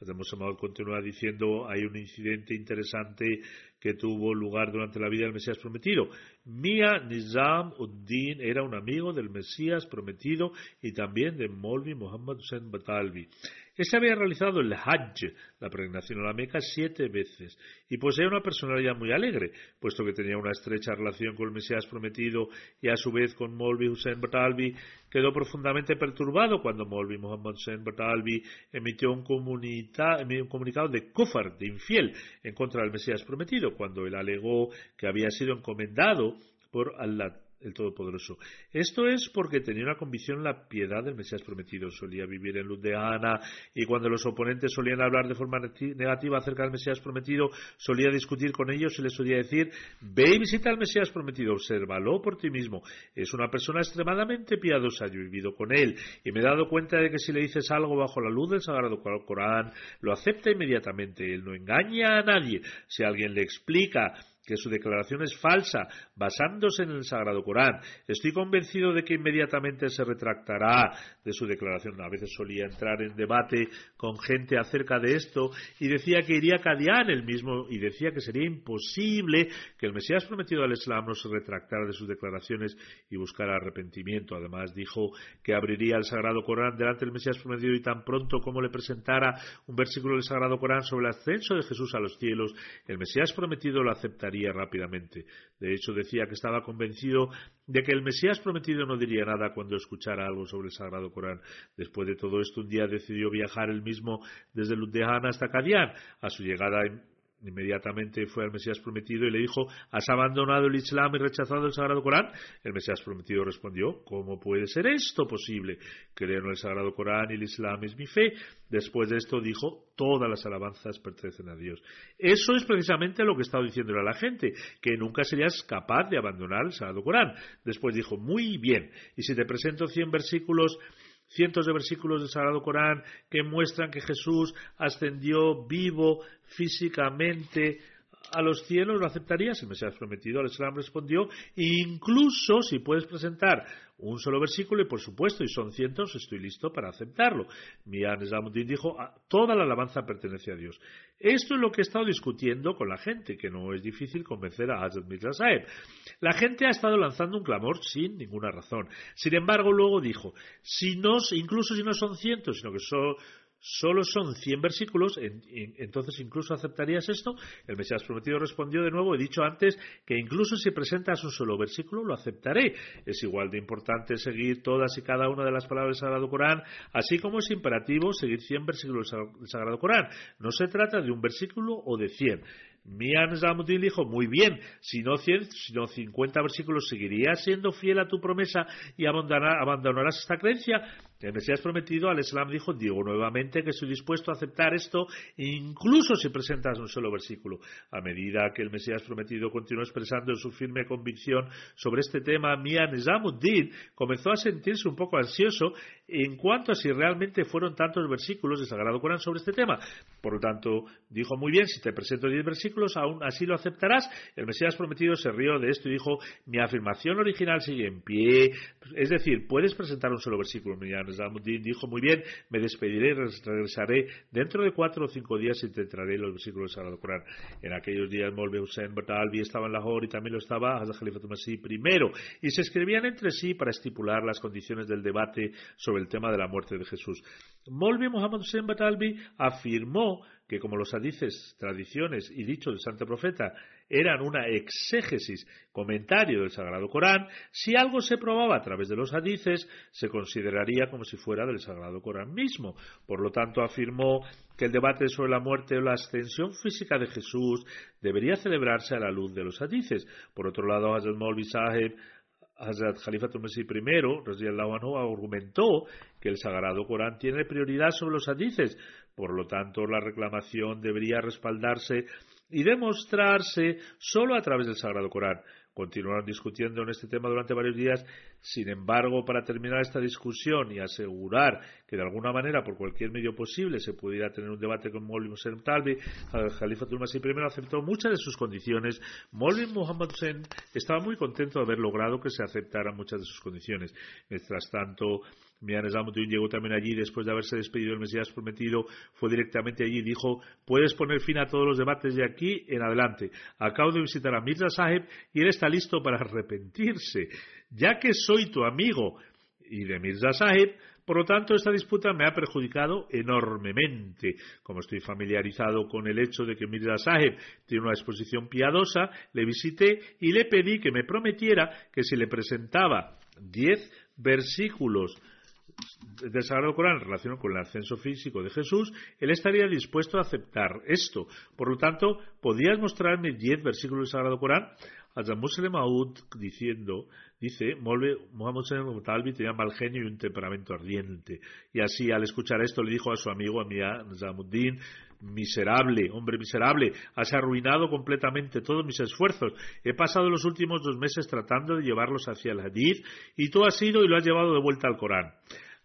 Además, continúa diciendo, hay un incidente interesante que tuvo lugar durante la vida del Mesías prometido. Mia Nizam Uddin era un amigo del Mesías prometido y también de Molvi Muhammad Hussein Batalvi. Este había realizado el Hajj, la peregrinación a la Meca, siete veces y poseía una personalidad muy alegre, puesto que tenía una estrecha relación con el Mesías prometido y a su vez con Molvi Hussein Batalvi, quedó profundamente perturbado cuando Molvi Muhammad Hussein Batalvi emitió un, un comunicado de kufar, de infiel, en contra del Mesías prometido, cuando él alegó que había sido encomendado por Allah el Todopoderoso. Esto es porque tenía una convicción en la piedad del Mesías prometido. Solía vivir en luz de Ana y cuando los oponentes solían hablar de forma negativa acerca del Mesías prometido, solía discutir con ellos y les solía decir, ve y visita al Mesías prometido, obsérvalo por ti mismo. Es una persona extremadamente piadosa, yo he vivido con él y me he dado cuenta de que si le dices algo bajo la luz del Sagrado Corán, lo acepta inmediatamente. Él no engaña a nadie. Si alguien le explica que su declaración es falsa, basándose en el Sagrado Corán. Estoy convencido de que inmediatamente se retractará de su declaración. A veces solía entrar en debate con gente acerca de esto y decía que iría Cadián el mismo y decía que sería imposible que el Mesías prometido al Islam no se retractara de sus declaraciones y buscara arrepentimiento. Además dijo que abriría el Sagrado Corán delante del Mesías prometido y tan pronto como le presentara un versículo del Sagrado Corán sobre el ascenso de Jesús a los cielos, el Mesías prometido lo aceptaría rápidamente. De hecho, decía que estaba convencido de que el Mesías prometido no diría nada cuando escuchara algo sobre el Sagrado Corán. Después de todo esto, un día decidió viajar él mismo desde Ludehan hasta Cadián. A su llegada Inmediatamente fue al Mesías prometido y le dijo, ¿has abandonado el Islam y rechazado el Sagrado Corán? El Mesías prometido respondió, ¿cómo puede ser esto posible? Creo en el Sagrado Corán y el Islam es mi fe. Después de esto dijo, todas las alabanzas pertenecen a Dios. Eso es precisamente lo que estaba diciéndole a la gente, que nunca serías capaz de abandonar el Sagrado Corán. Después dijo, muy bien, y si te presento cien versículos cientos de versículos del Sagrado Corán que muestran que Jesús ascendió vivo físicamente a los cielos, ¿lo aceptarías? El Mesías prometido al Islam respondió, incluso si puedes presentar un solo versículo, y por supuesto, y son cientos, estoy listo para aceptarlo. Mian Zamuddin dijo, ah, toda la alabanza pertenece a Dios. Esto es lo que he estado discutiendo con la gente, que no es difícil convencer a Hazrat Mirza La gente ha estado lanzando un clamor sin ninguna razón. Sin embargo, luego dijo, si no, incluso si no son cientos, sino que son solo son 100 versículos, entonces incluso aceptarías esto. El Mesías prometido respondió de nuevo, he dicho antes que incluso si presentas un solo versículo, lo aceptaré. Es igual de importante seguir todas y cada una de las palabras del Sagrado Corán, así como es imperativo seguir 100 versículos del Sagrado Corán. No se trata de un versículo o de 100. Mian Zamudin dijo, muy bien, si no, 100, sino 50 versículos, ¿seguirías siendo fiel a tu promesa y abandonarás esta creencia? El Mesías prometido al Islam dijo, digo nuevamente que estoy dispuesto a aceptar esto, incluso si presentas un solo versículo. A medida que el Mesías prometido continuó expresando su firme convicción sobre este tema, Mian Zamuddin comenzó a sentirse un poco ansioso en cuanto a si realmente fueron tantos versículos de Sagrado Corán sobre este tema. Por lo tanto, dijo, muy bien, si te presento diez versículos, aún así lo aceptarás. El Mesías prometido se rió de esto y dijo, mi afirmación original sigue en pie. Es decir, puedes presentar un solo versículo, dijo, muy bien, me despediré y regresaré dentro de cuatro o cinco días y te traeré los versículos del Sagrado Corán. En aquellos días Molbe Hussein Batalvi estaba en Lahore y también lo estaba Hazrat Khalifa Masih primero, y se escribían entre sí para estipular las condiciones del debate sobre el tema de la muerte de Jesús. Molvi Muhammad Hussein Batalvi afirmó que como los hadices, tradiciones y dichos del santo profeta eran una exégesis, comentario del Sagrado Corán, si algo se probaba a través de los hadices, se consideraría como si fuera del Sagrado Corán mismo. Por lo tanto, afirmó que el debate sobre la muerte o la ascensión física de Jesús debería celebrarse a la luz de los hadices. Por otro lado, Hazrat Molvi Sahib Hazrat Khalifa Tumasi I, anhu, argumentó que el Sagrado Corán tiene prioridad sobre los hadices, por lo tanto la reclamación debería respaldarse y demostrarse solo a través del Sagrado Corán. Continuaron discutiendo en este tema durante varios días. Sin embargo, para terminar esta discusión y asegurar que de alguna manera, por cualquier medio posible, se pudiera tener un debate con Molvin Hussein Talbi, el Jalifa Tulmasi primero aceptó muchas de sus condiciones. Molvin Muhammad Hussein estaba muy contento de haber logrado que se aceptaran muchas de sus condiciones. Mientras tanto, Mian llegó también allí después de haberse despedido del Mesías prometido, fue directamente allí y dijo, puedes poner fin a todos los debates de aquí en adelante. Acabo de visitar a Mirza Sahib y él está listo para arrepentirse. Ya que soy tu amigo y de Mirza Sahib, por lo tanto, esta disputa me ha perjudicado enormemente. Como estoy familiarizado con el hecho de que Mirza Sahib tiene una exposición piadosa, le visité y le pedí que me prometiera que si le presentaba diez versículos del Sagrado Corán en relación con el ascenso físico de Jesús, él estaría dispuesto a aceptar esto. Por lo tanto, ¿podrías mostrarme diez versículos del Sagrado Corán? Hazrat Muslim Aoud diciendo, dice, Muhammad Talbi tenía mal genio y un temperamento ardiente. Y así, al escuchar esto, le dijo a su amigo Amia Zamuddin, miserable, hombre miserable, has arruinado completamente todos mis esfuerzos. He pasado los últimos dos meses tratando de llevarlos hacia el hadith y tú has ido y lo has llevado de vuelta al Corán.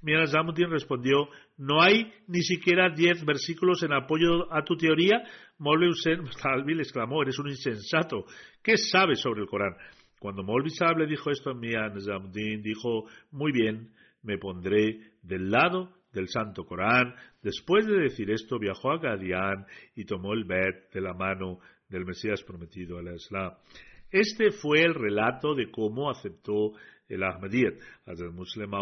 Mian Zamuddin respondió, no hay ni siquiera diez versículos en apoyo a tu teoría. Molvi Hussein le exclamó, eres un insensato. ¿Qué sabes sobre el Corán? Cuando Molvi Saab le dijo esto a Mian Zamuddin, dijo, muy bien, me pondré del lado del Santo Corán. Después de decir esto, viajó a Gadián y tomó el Bet de la mano del Mesías prometido al Islam. Este fue el relato de cómo aceptó el Ahmadiyyat. el Muslim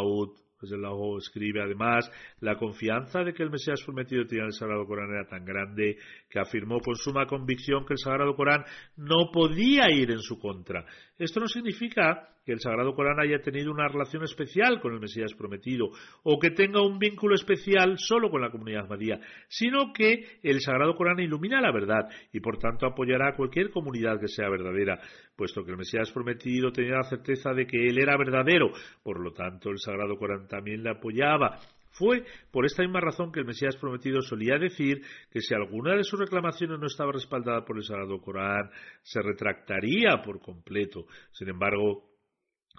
Maud escribe además, la confianza de que el Mesías prometido tenía el Sagrado Corán era tan grande que afirmó con suma convicción que el Sagrado Corán no podía ir en su contra. Esto no significa que el Sagrado Corán haya tenido una relación especial con el Mesías prometido o que tenga un vínculo especial solo con la comunidad Ahmadía, sino que el Sagrado Corán ilumina la verdad y por tanto apoyará a cualquier comunidad que sea verdadera, puesto que el Mesías prometido tenía la certeza de que él era verdadero, por lo tanto el Sagrado Corán también le apoyaba. Fue por esta misma razón que el Mesías prometido solía decir que si alguna de sus reclamaciones no estaba respaldada por el Sagrado Corán, se retractaría por completo. Sin embargo,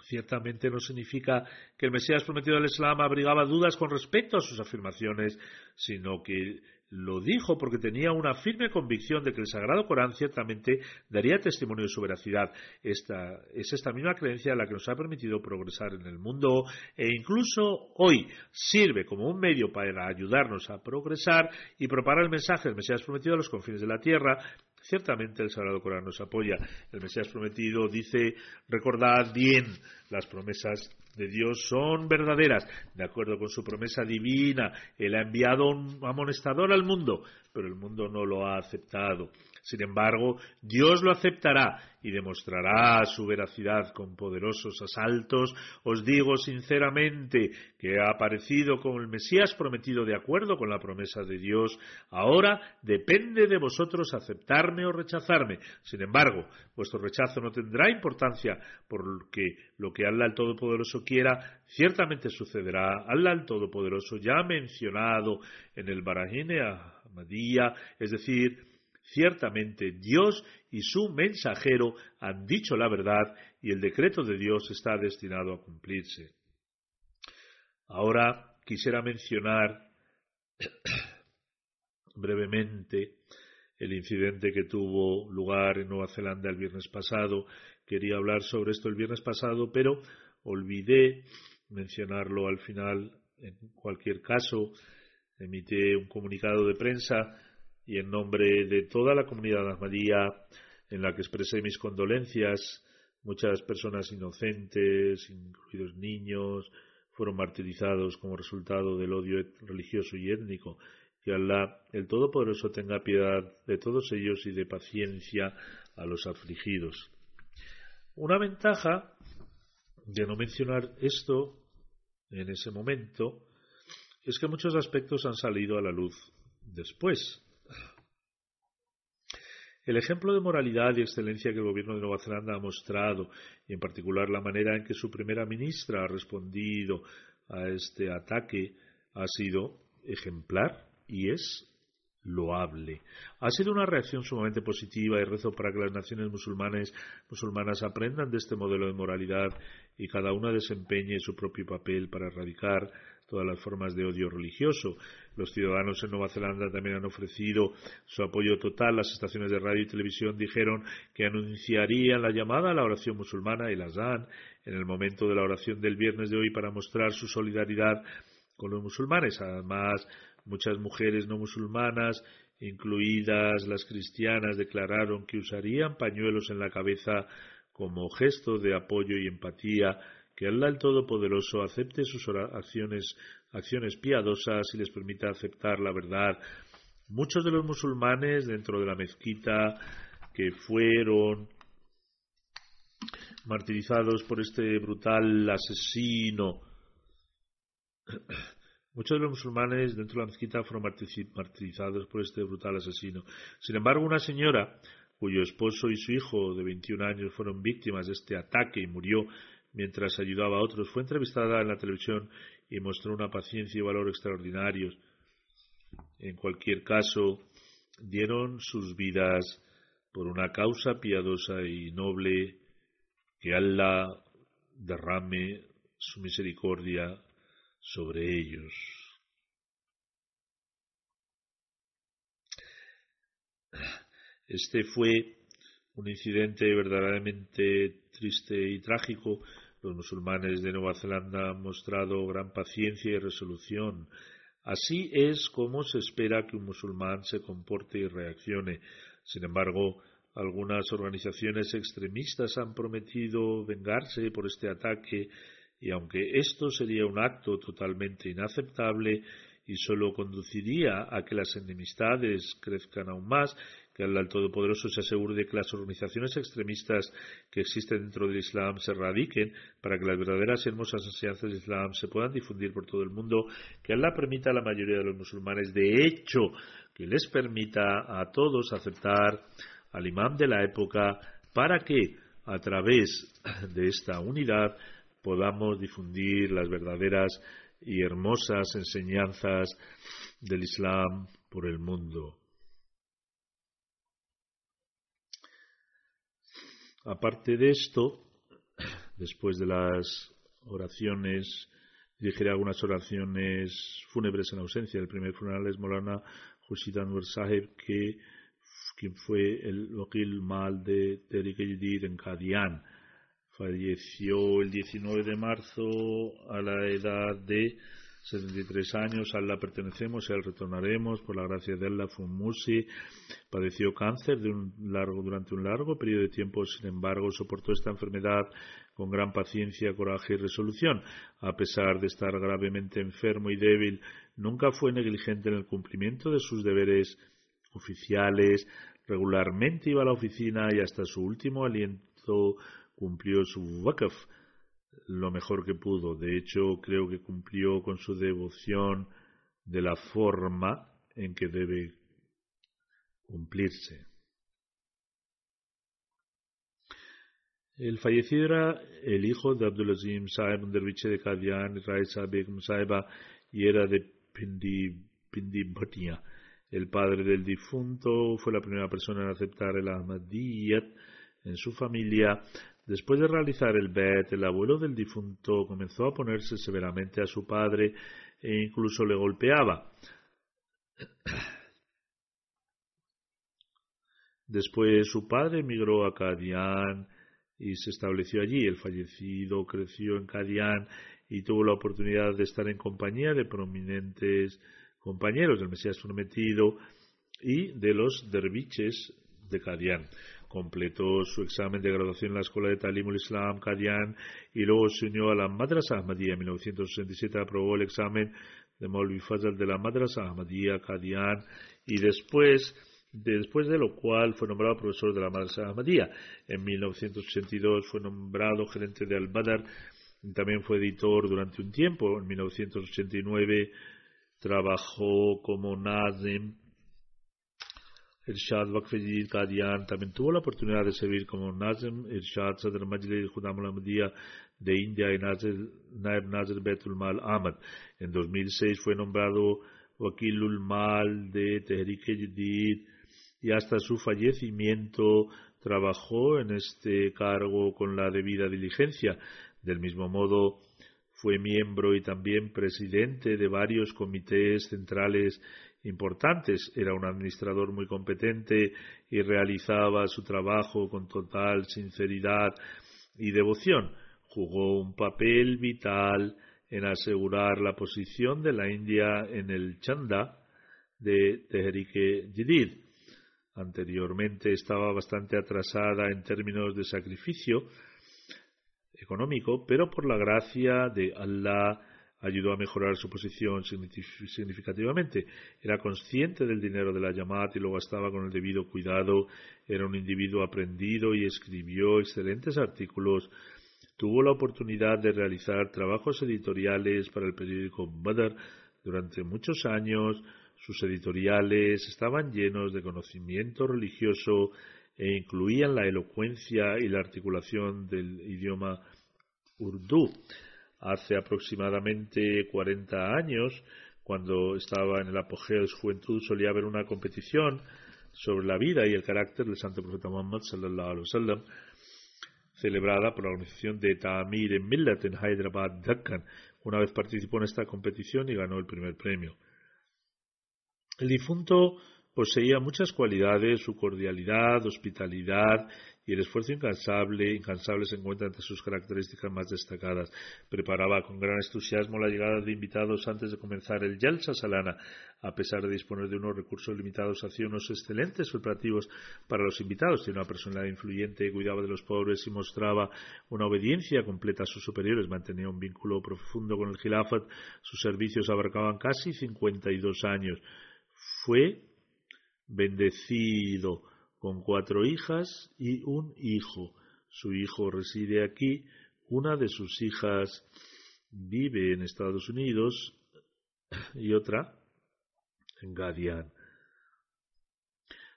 ciertamente no significa que el Mesías prometido al Islam abrigaba dudas con respecto a sus afirmaciones, sino que lo dijo porque tenía una firme convicción de que el Sagrado Corán ciertamente daría testimonio de su veracidad. Esta, es esta misma creencia la que nos ha permitido progresar en el mundo e incluso hoy sirve como un medio para ayudarnos a progresar y propagar el mensaje del Mesías prometido a los confines de la tierra Ciertamente el Sagrado Corán nos apoya. El Mesías prometido dice, recordad bien, las promesas de Dios son verdaderas, de acuerdo con su promesa divina. Él ha enviado un amonestador al mundo, pero el mundo no lo ha aceptado. Sin embargo, Dios lo aceptará y demostrará su veracidad con poderosos asaltos. Os digo sinceramente que ha aparecido como el Mesías prometido de acuerdo con la promesa de Dios. Ahora depende de vosotros aceptarme o rechazarme. Sin embargo, vuestro rechazo no tendrá importancia porque lo que Allah el Todopoderoso quiera ciertamente sucederá. Allah el Todopoderoso ya mencionado en el Barajine Ahmadiyya, es decir, Ciertamente Dios y su mensajero han dicho la verdad y el decreto de Dios está destinado a cumplirse. Ahora quisiera mencionar brevemente el incidente que tuvo lugar en Nueva Zelanda el viernes pasado. Quería hablar sobre esto el viernes pasado, pero olvidé mencionarlo al final. En cualquier caso, emité un comunicado de prensa y en nombre de toda la comunidad Ahmadía en la que expresé mis condolencias, muchas personas inocentes, incluidos niños, fueron martirizados como resultado del odio religioso y étnico. Que Allah, el Todopoderoso, tenga piedad de todos ellos y de paciencia a los afligidos. Una ventaja de no mencionar esto en ese momento es que muchos aspectos han salido a la luz después. El ejemplo de moralidad y excelencia que el gobierno de Nueva Zelanda ha mostrado, y en particular la manera en que su primera ministra ha respondido a este ataque, ha sido ejemplar y es loable. Ha sido una reacción sumamente positiva y rezo para que las naciones musulmanes, musulmanas aprendan de este modelo de moralidad y cada una desempeñe su propio papel para erradicar todas las formas de odio religioso. Los ciudadanos en Nueva Zelanda también han ofrecido su apoyo total. Las estaciones de radio y televisión dijeron que anunciarían la llamada a la oración musulmana y las dan en el momento de la oración del viernes de hoy para mostrar su solidaridad con los musulmanes. Además, muchas mujeres no musulmanas, incluidas las cristianas, declararon que usarían pañuelos en la cabeza como gesto de apoyo y empatía que Allah el Todopoderoso acepte sus acciones, acciones piadosas y les permita aceptar la verdad. Muchos de los musulmanes dentro de la mezquita que fueron martirizados por este brutal asesino. Muchos de los musulmanes dentro de la mezquita fueron martirizados por este brutal asesino. Sin embargo, una señora cuyo esposo y su hijo de 21 años fueron víctimas de este ataque y murió mientras ayudaba a otros. Fue entrevistada en la televisión y mostró una paciencia y valor extraordinarios. En cualquier caso, dieron sus vidas por una causa piadosa y noble que Allah derrame su misericordia sobre ellos. Este fue un incidente verdaderamente triste y trágico. Los musulmanes de Nueva Zelanda han mostrado gran paciencia y resolución. Así es como se espera que un musulmán se comporte y reaccione. Sin embargo, algunas organizaciones extremistas han prometido vengarse por este ataque y aunque esto sería un acto totalmente inaceptable y solo conduciría a que las enemistades crezcan aún más, que el Todopoderoso se asegure de que las organizaciones extremistas que existen dentro del Islam se radiquen para que las verdaderas y hermosas enseñanzas del Islam se puedan difundir por todo el mundo, que Allah permita a la mayoría de los musulmanes, de hecho, que les permita a todos aceptar al imam de la época para que a través de esta unidad podamos difundir las verdaderas y hermosas enseñanzas del Islam por el mundo. Aparte de esto, después de las oraciones, dirigiré algunas oraciones fúnebres en ausencia. El primer funeral es Molana Hushid Anwar Sahib, que quien fue el wakil mal de Tariq en Qadian. Falleció el 19 de marzo a la edad de 73 años. A Allah pertenecemos y a él retornaremos. Por la gracia de Allah, Fumusi padeció cáncer de un largo, durante un largo periodo de tiempo. Sin embargo, soportó esta enfermedad con gran paciencia, coraje y resolución. A pesar de estar gravemente enfermo y débil, nunca fue negligente en el cumplimiento de sus deberes oficiales, regularmente iba a la oficina y hasta su último aliento cumplió su wakaf lo mejor que pudo. De hecho, creo que cumplió con su devoción de la forma en que debe cumplirse. El fallecido era el hijo de Abdulazim Saeb, derviche de Qadian, Raisa Begum Saeba, y era de Pindi, Bhatia. El padre del difunto fue la primera persona en aceptar el Ahmadiyyat en su familia. Después de realizar el Bet, el abuelo del difunto comenzó a ponerse severamente a su padre e incluso le golpeaba. Después su padre emigró a Kadian y se estableció allí. El fallecido creció en Kadian y tuvo la oportunidad de estar en compañía de prominentes compañeros del Mesías prometido y de los derviches de Kadian. Completó su examen de graduación en la Escuela de Talimul Islam Kadian y luego se unió a la Madrasa Ahmadiyya. En 1967 aprobó el examen de Maulvi Fazal de la Madrasa Ahmadiyya Kadian y después después de lo cual fue nombrado profesor de la Madrasa Ahmadiyya. En 1982 fue nombrado gerente de Al-Badr también fue editor durante un tiempo. En 1989 trabajó como Nazim Irshad Waqf Qadian. También tuvo la oportunidad de servir como Nazim Irshad Sadr Majlis Khudam al de India y Naib Nazir Betul Mal Ahmad. En 2006 fue nombrado Wakilul Mal de Tehrik Jadid y hasta su fallecimiento trabajó en este cargo con la debida diligencia. Del mismo modo, fue miembro y también presidente de varios comités centrales importantes. Era un administrador muy competente y realizaba su trabajo con total sinceridad y devoción. Jugó un papel vital en asegurar la posición de la India en el Chanda de Teherike Jadid. Anteriormente estaba bastante atrasada en términos de sacrificio, económico, pero por la gracia de Allah ayudó a mejorar su posición significativamente. Era consciente del dinero de la Yamat y lo gastaba con el debido cuidado. Era un individuo aprendido y escribió excelentes artículos. Tuvo la oportunidad de realizar trabajos editoriales para el periódico Badr durante muchos años. Sus editoriales estaban llenos de conocimiento religioso e incluían la elocuencia y la articulación del idioma urdu. Hace aproximadamente 40 años, cuando estaba en el apogeo de su juventud, solía haber una competición sobre la vida y el carácter del santo profeta Muhammad sallallahu alaihi wasallam celebrada por la organización de Ta'amir en Millat en Hyderabad, Deccan. Una vez participó en esta competición y ganó el primer premio. El difunto poseía muchas cualidades, su cordialidad, hospitalidad y el esfuerzo incansable, incansable se encuentra entre sus características más destacadas. Preparaba con gran entusiasmo la llegada de invitados antes de comenzar el Yalsa Salana. A pesar de disponer de unos recursos limitados, hacía unos excelentes preparativos para los invitados. Tenía una personalidad influyente, cuidaba de los pobres y mostraba una obediencia completa a sus superiores. Mantenía un vínculo profundo con el Gilafat. Sus servicios abarcaban casi 52 años. Fue bendecido con cuatro hijas y un hijo. Su hijo reside aquí, una de sus hijas vive en Estados Unidos y otra en Gadian.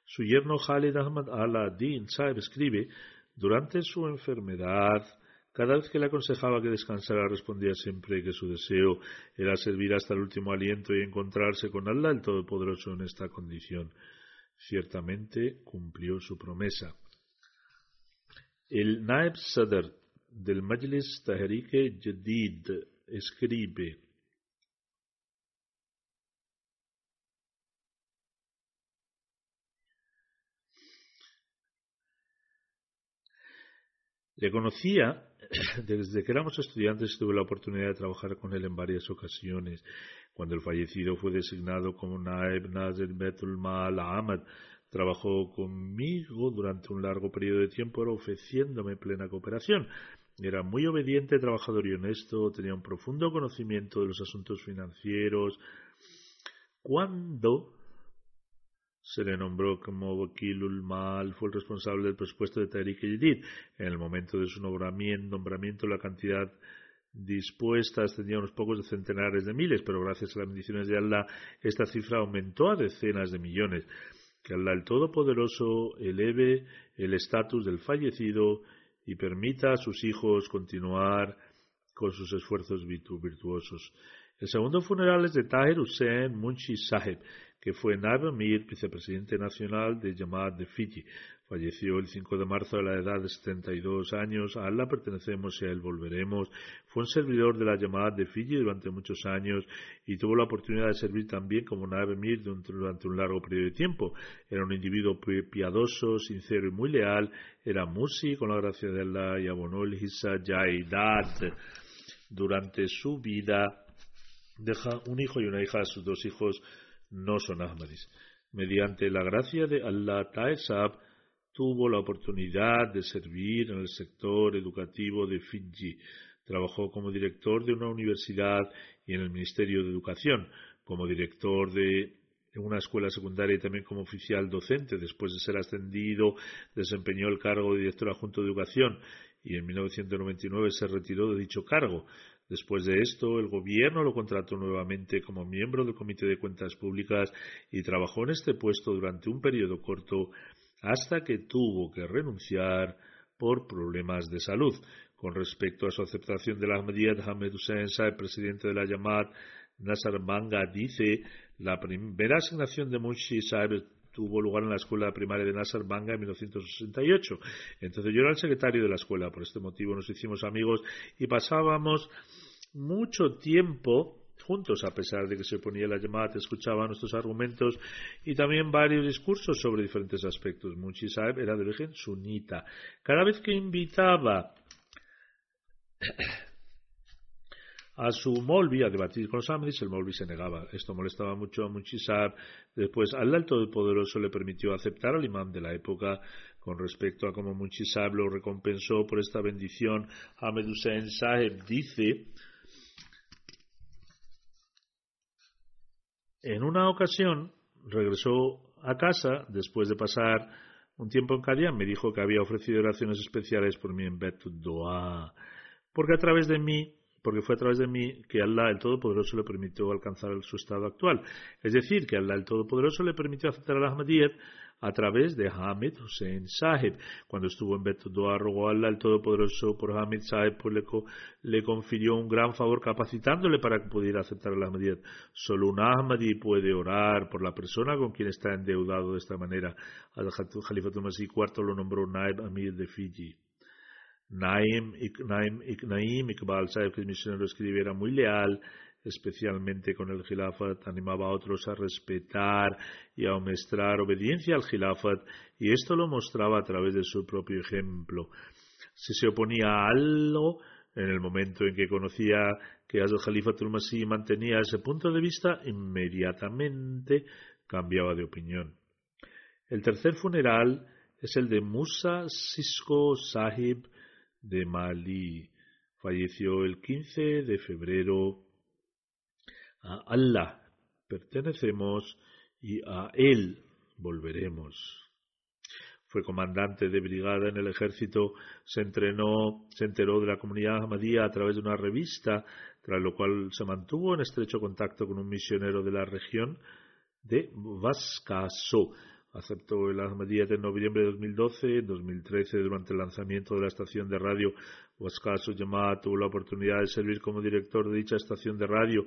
Su yerno Khalid Ahmad al-Din Saeb escribe, durante su enfermedad, cada vez que le aconsejaba que descansara, respondía siempre que su deseo era servir hasta el último aliento y encontrarse con Allah el Todopoderoso en esta condición ciertamente cumplió su promesa. El Naib Sadr del Majlis Tahrik Jadid escribe Le conocía desde que éramos estudiantes tuve la oportunidad de trabajar con él en varias ocasiones. Cuando el fallecido fue designado como Naib Nazir Betul Mal Ahmad, trabajó conmigo durante un largo periodo de tiempo ofreciéndome plena cooperación. Era muy obediente, trabajador y honesto, tenía un profundo conocimiento de los asuntos financieros. Cuando se le nombró como Wakilul Mal, fue el responsable del presupuesto de Tariq Yedid. En el momento de su nombramiento, la cantidad dispuesta ascendía unos pocos de centenares de miles, pero gracias a las bendiciones de Allah, esta cifra aumentó a decenas de millones. Que Allah el Todopoderoso eleve el estatus del fallecido y permita a sus hijos continuar con sus esfuerzos virtuosos. El segundo funeral es de Tahir Hussein Munshi Saheb, que fue Naib Amir, vicepresidente nacional de Jamaat de Fiji. Falleció el 5 de marzo a la edad de 72 años. A Allah pertenecemos y a él volveremos. Fue un servidor de la Jamaat de Fiji durante muchos años y tuvo la oportunidad de servir también como Naib Amir durante un largo periodo de tiempo. Era un individuo piadoso, sincero y muy leal. Era musi con la gracia de Allah y abonó el Hisa Jaidat durante su vida. Deja un hijo y una hija sus dos hijos no son Ahmadis. Mediante la gracia de Allah, Taesab tuvo la oportunidad de servir en el sector educativo de Fiji. Trabajó como director de una universidad y en el Ministerio de Educación, como director de una escuela secundaria y también como oficial docente. Después de ser ascendido, desempeñó el cargo de director adjunto de educación y en 1999 se retiró de dicho cargo. Después de esto, el gobierno lo contrató nuevamente como miembro del Comité de Cuentas Públicas y trabajó en este puesto durante un periodo corto hasta que tuvo que renunciar por problemas de salud. Con respecto a su aceptación de la Ahmadiyyat, Hamed Hussein el presidente de la Yamat, Nasar Manga, dice la primera asignación de Munshi Saeb tuvo lugar en la escuela primaria de Nasser Banga en 1968. Entonces yo era el secretario de la escuela, por este motivo nos hicimos amigos y pasábamos mucho tiempo juntos, a pesar de que se ponía la llamada, escuchaba nuestros argumentos y también varios discursos sobre diferentes aspectos. Munshi Saeb era de origen sunita. Cada vez que invitaba a su Molvi a debatir con los Ahmadis, el Molvi se negaba. Esto molestaba mucho a Munchisab. Después, Allah el Todopoderoso le permitió aceptar al imán de la época con respecto a cómo Munchisab lo recompensó por esta bendición. Ahmed Hussein Saheb dice, en una ocasión regresó a casa después de pasar un tiempo en Kadian, me dijo que había ofrecido oraciones especiales por mí en Bet Doa, porque a través de mí porque fue a través de mí que Allah el Todopoderoso le permitió alcanzar su estado actual. Es decir, que Allah el Todopoderoso le permitió aceptar al Ahmadiyyat a través de Hamid Hussein Sahib. Cuando estuvo en Betudoa, rogó a Allah el Todopoderoso por Hamid Sahib, pues le, confirió un gran favor capacitándole para que pudiera aceptar al Ahmadiyyat. Solo un Ahmadi puede orar por la persona con quien está endeudado de esta manera. Al Khalifatul Masih IV lo nombró Naib Amir de Fiji. Naim, Naim, Naim Iqbal Saib, que es misionero, escribe, era muy leal, especialmente con el Khilafat, animaba a otros a respetar y a mostrar obediencia al Khilafat, y esto lo mostraba a través de su propio ejemplo. Si se oponía a algo, en el momento en que conocía que Hazrat Khalifa Masih mantenía ese punto de vista, inmediatamente cambiaba de opinión. El tercer funeral es el de Musa Sisko Sahib de Mali. Falleció el 15 de febrero. A Allah pertenecemos y a Él volveremos. Fue comandante de brigada en el ejército, se entrenó, se enteró de la comunidad Ahmadía a través de una revista, tras lo cual se mantuvo en estrecho contacto con un misionero de la región de Vascaso. Aceptó el Ahmadiyya en noviembre de 2012. En 2013, durante el lanzamiento de la estación de radio Vascaso Yamá, tuvo la oportunidad de servir como director de dicha estación de radio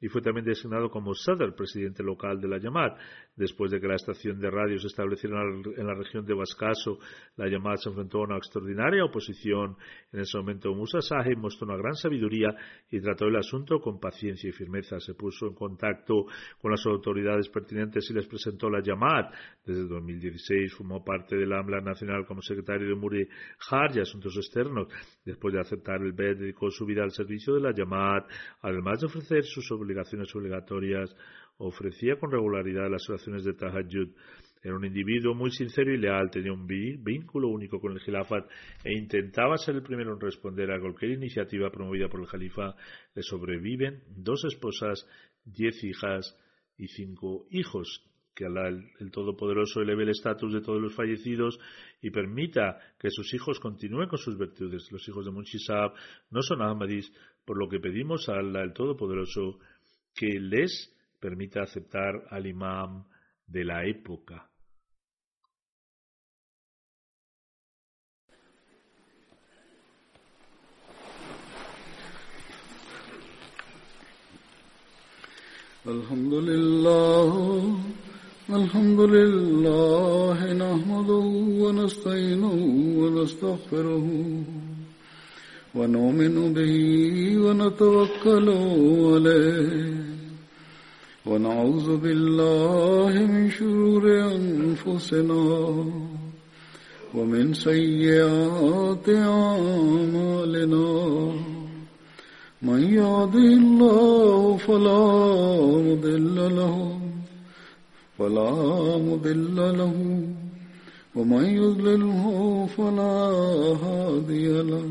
y fue también designado como Sadr, presidente local de la Yamad. Después de que la estación de radio se estableciera en la región de Vascaso, la Yamad se enfrentó a una extraordinaria oposición. En ese momento Musa Sahib mostró una gran sabiduría y trató el asunto con paciencia y firmeza. Se puso en contacto con las autoridades pertinentes y les presentó la Yamad. Desde 2016 formó parte de la AMLA Nacional como secretario de Muri Har y Asuntos Externos. Después de aceptar el BED, dedicó su vida al servicio de la Yamad, además de ofrecer sus obligaciones obligaciones obligatorias, ofrecía con regularidad las oraciones de Tahajjud. Era un individuo muy sincero y leal, tenía un vínculo único con el Khilafat e intentaba ser el primero en responder a cualquier iniciativa promovida por el Khalifa. Le sobreviven dos esposas, diez hijas y cinco hijos. Que Allah, el, Todopoderoso, eleve el estatus de todos los fallecidos y permita que sus hijos continúen con sus virtudes. Los hijos de Munshisab no son Ahmadis, por lo que pedimos a Allah, el Todopoderoso, que les permita aceptar al imam de la época. الحمد لله الحمد لله نحمده ونستعينه ونستغفره ونؤمن به ونتوكل عليه. ونعوذ بالله من شرور أنفسنا ومن سيئات أعمالنا. من يهده الله فلا مضل له فلا مضل له. ومن يضلله فلا هادي له.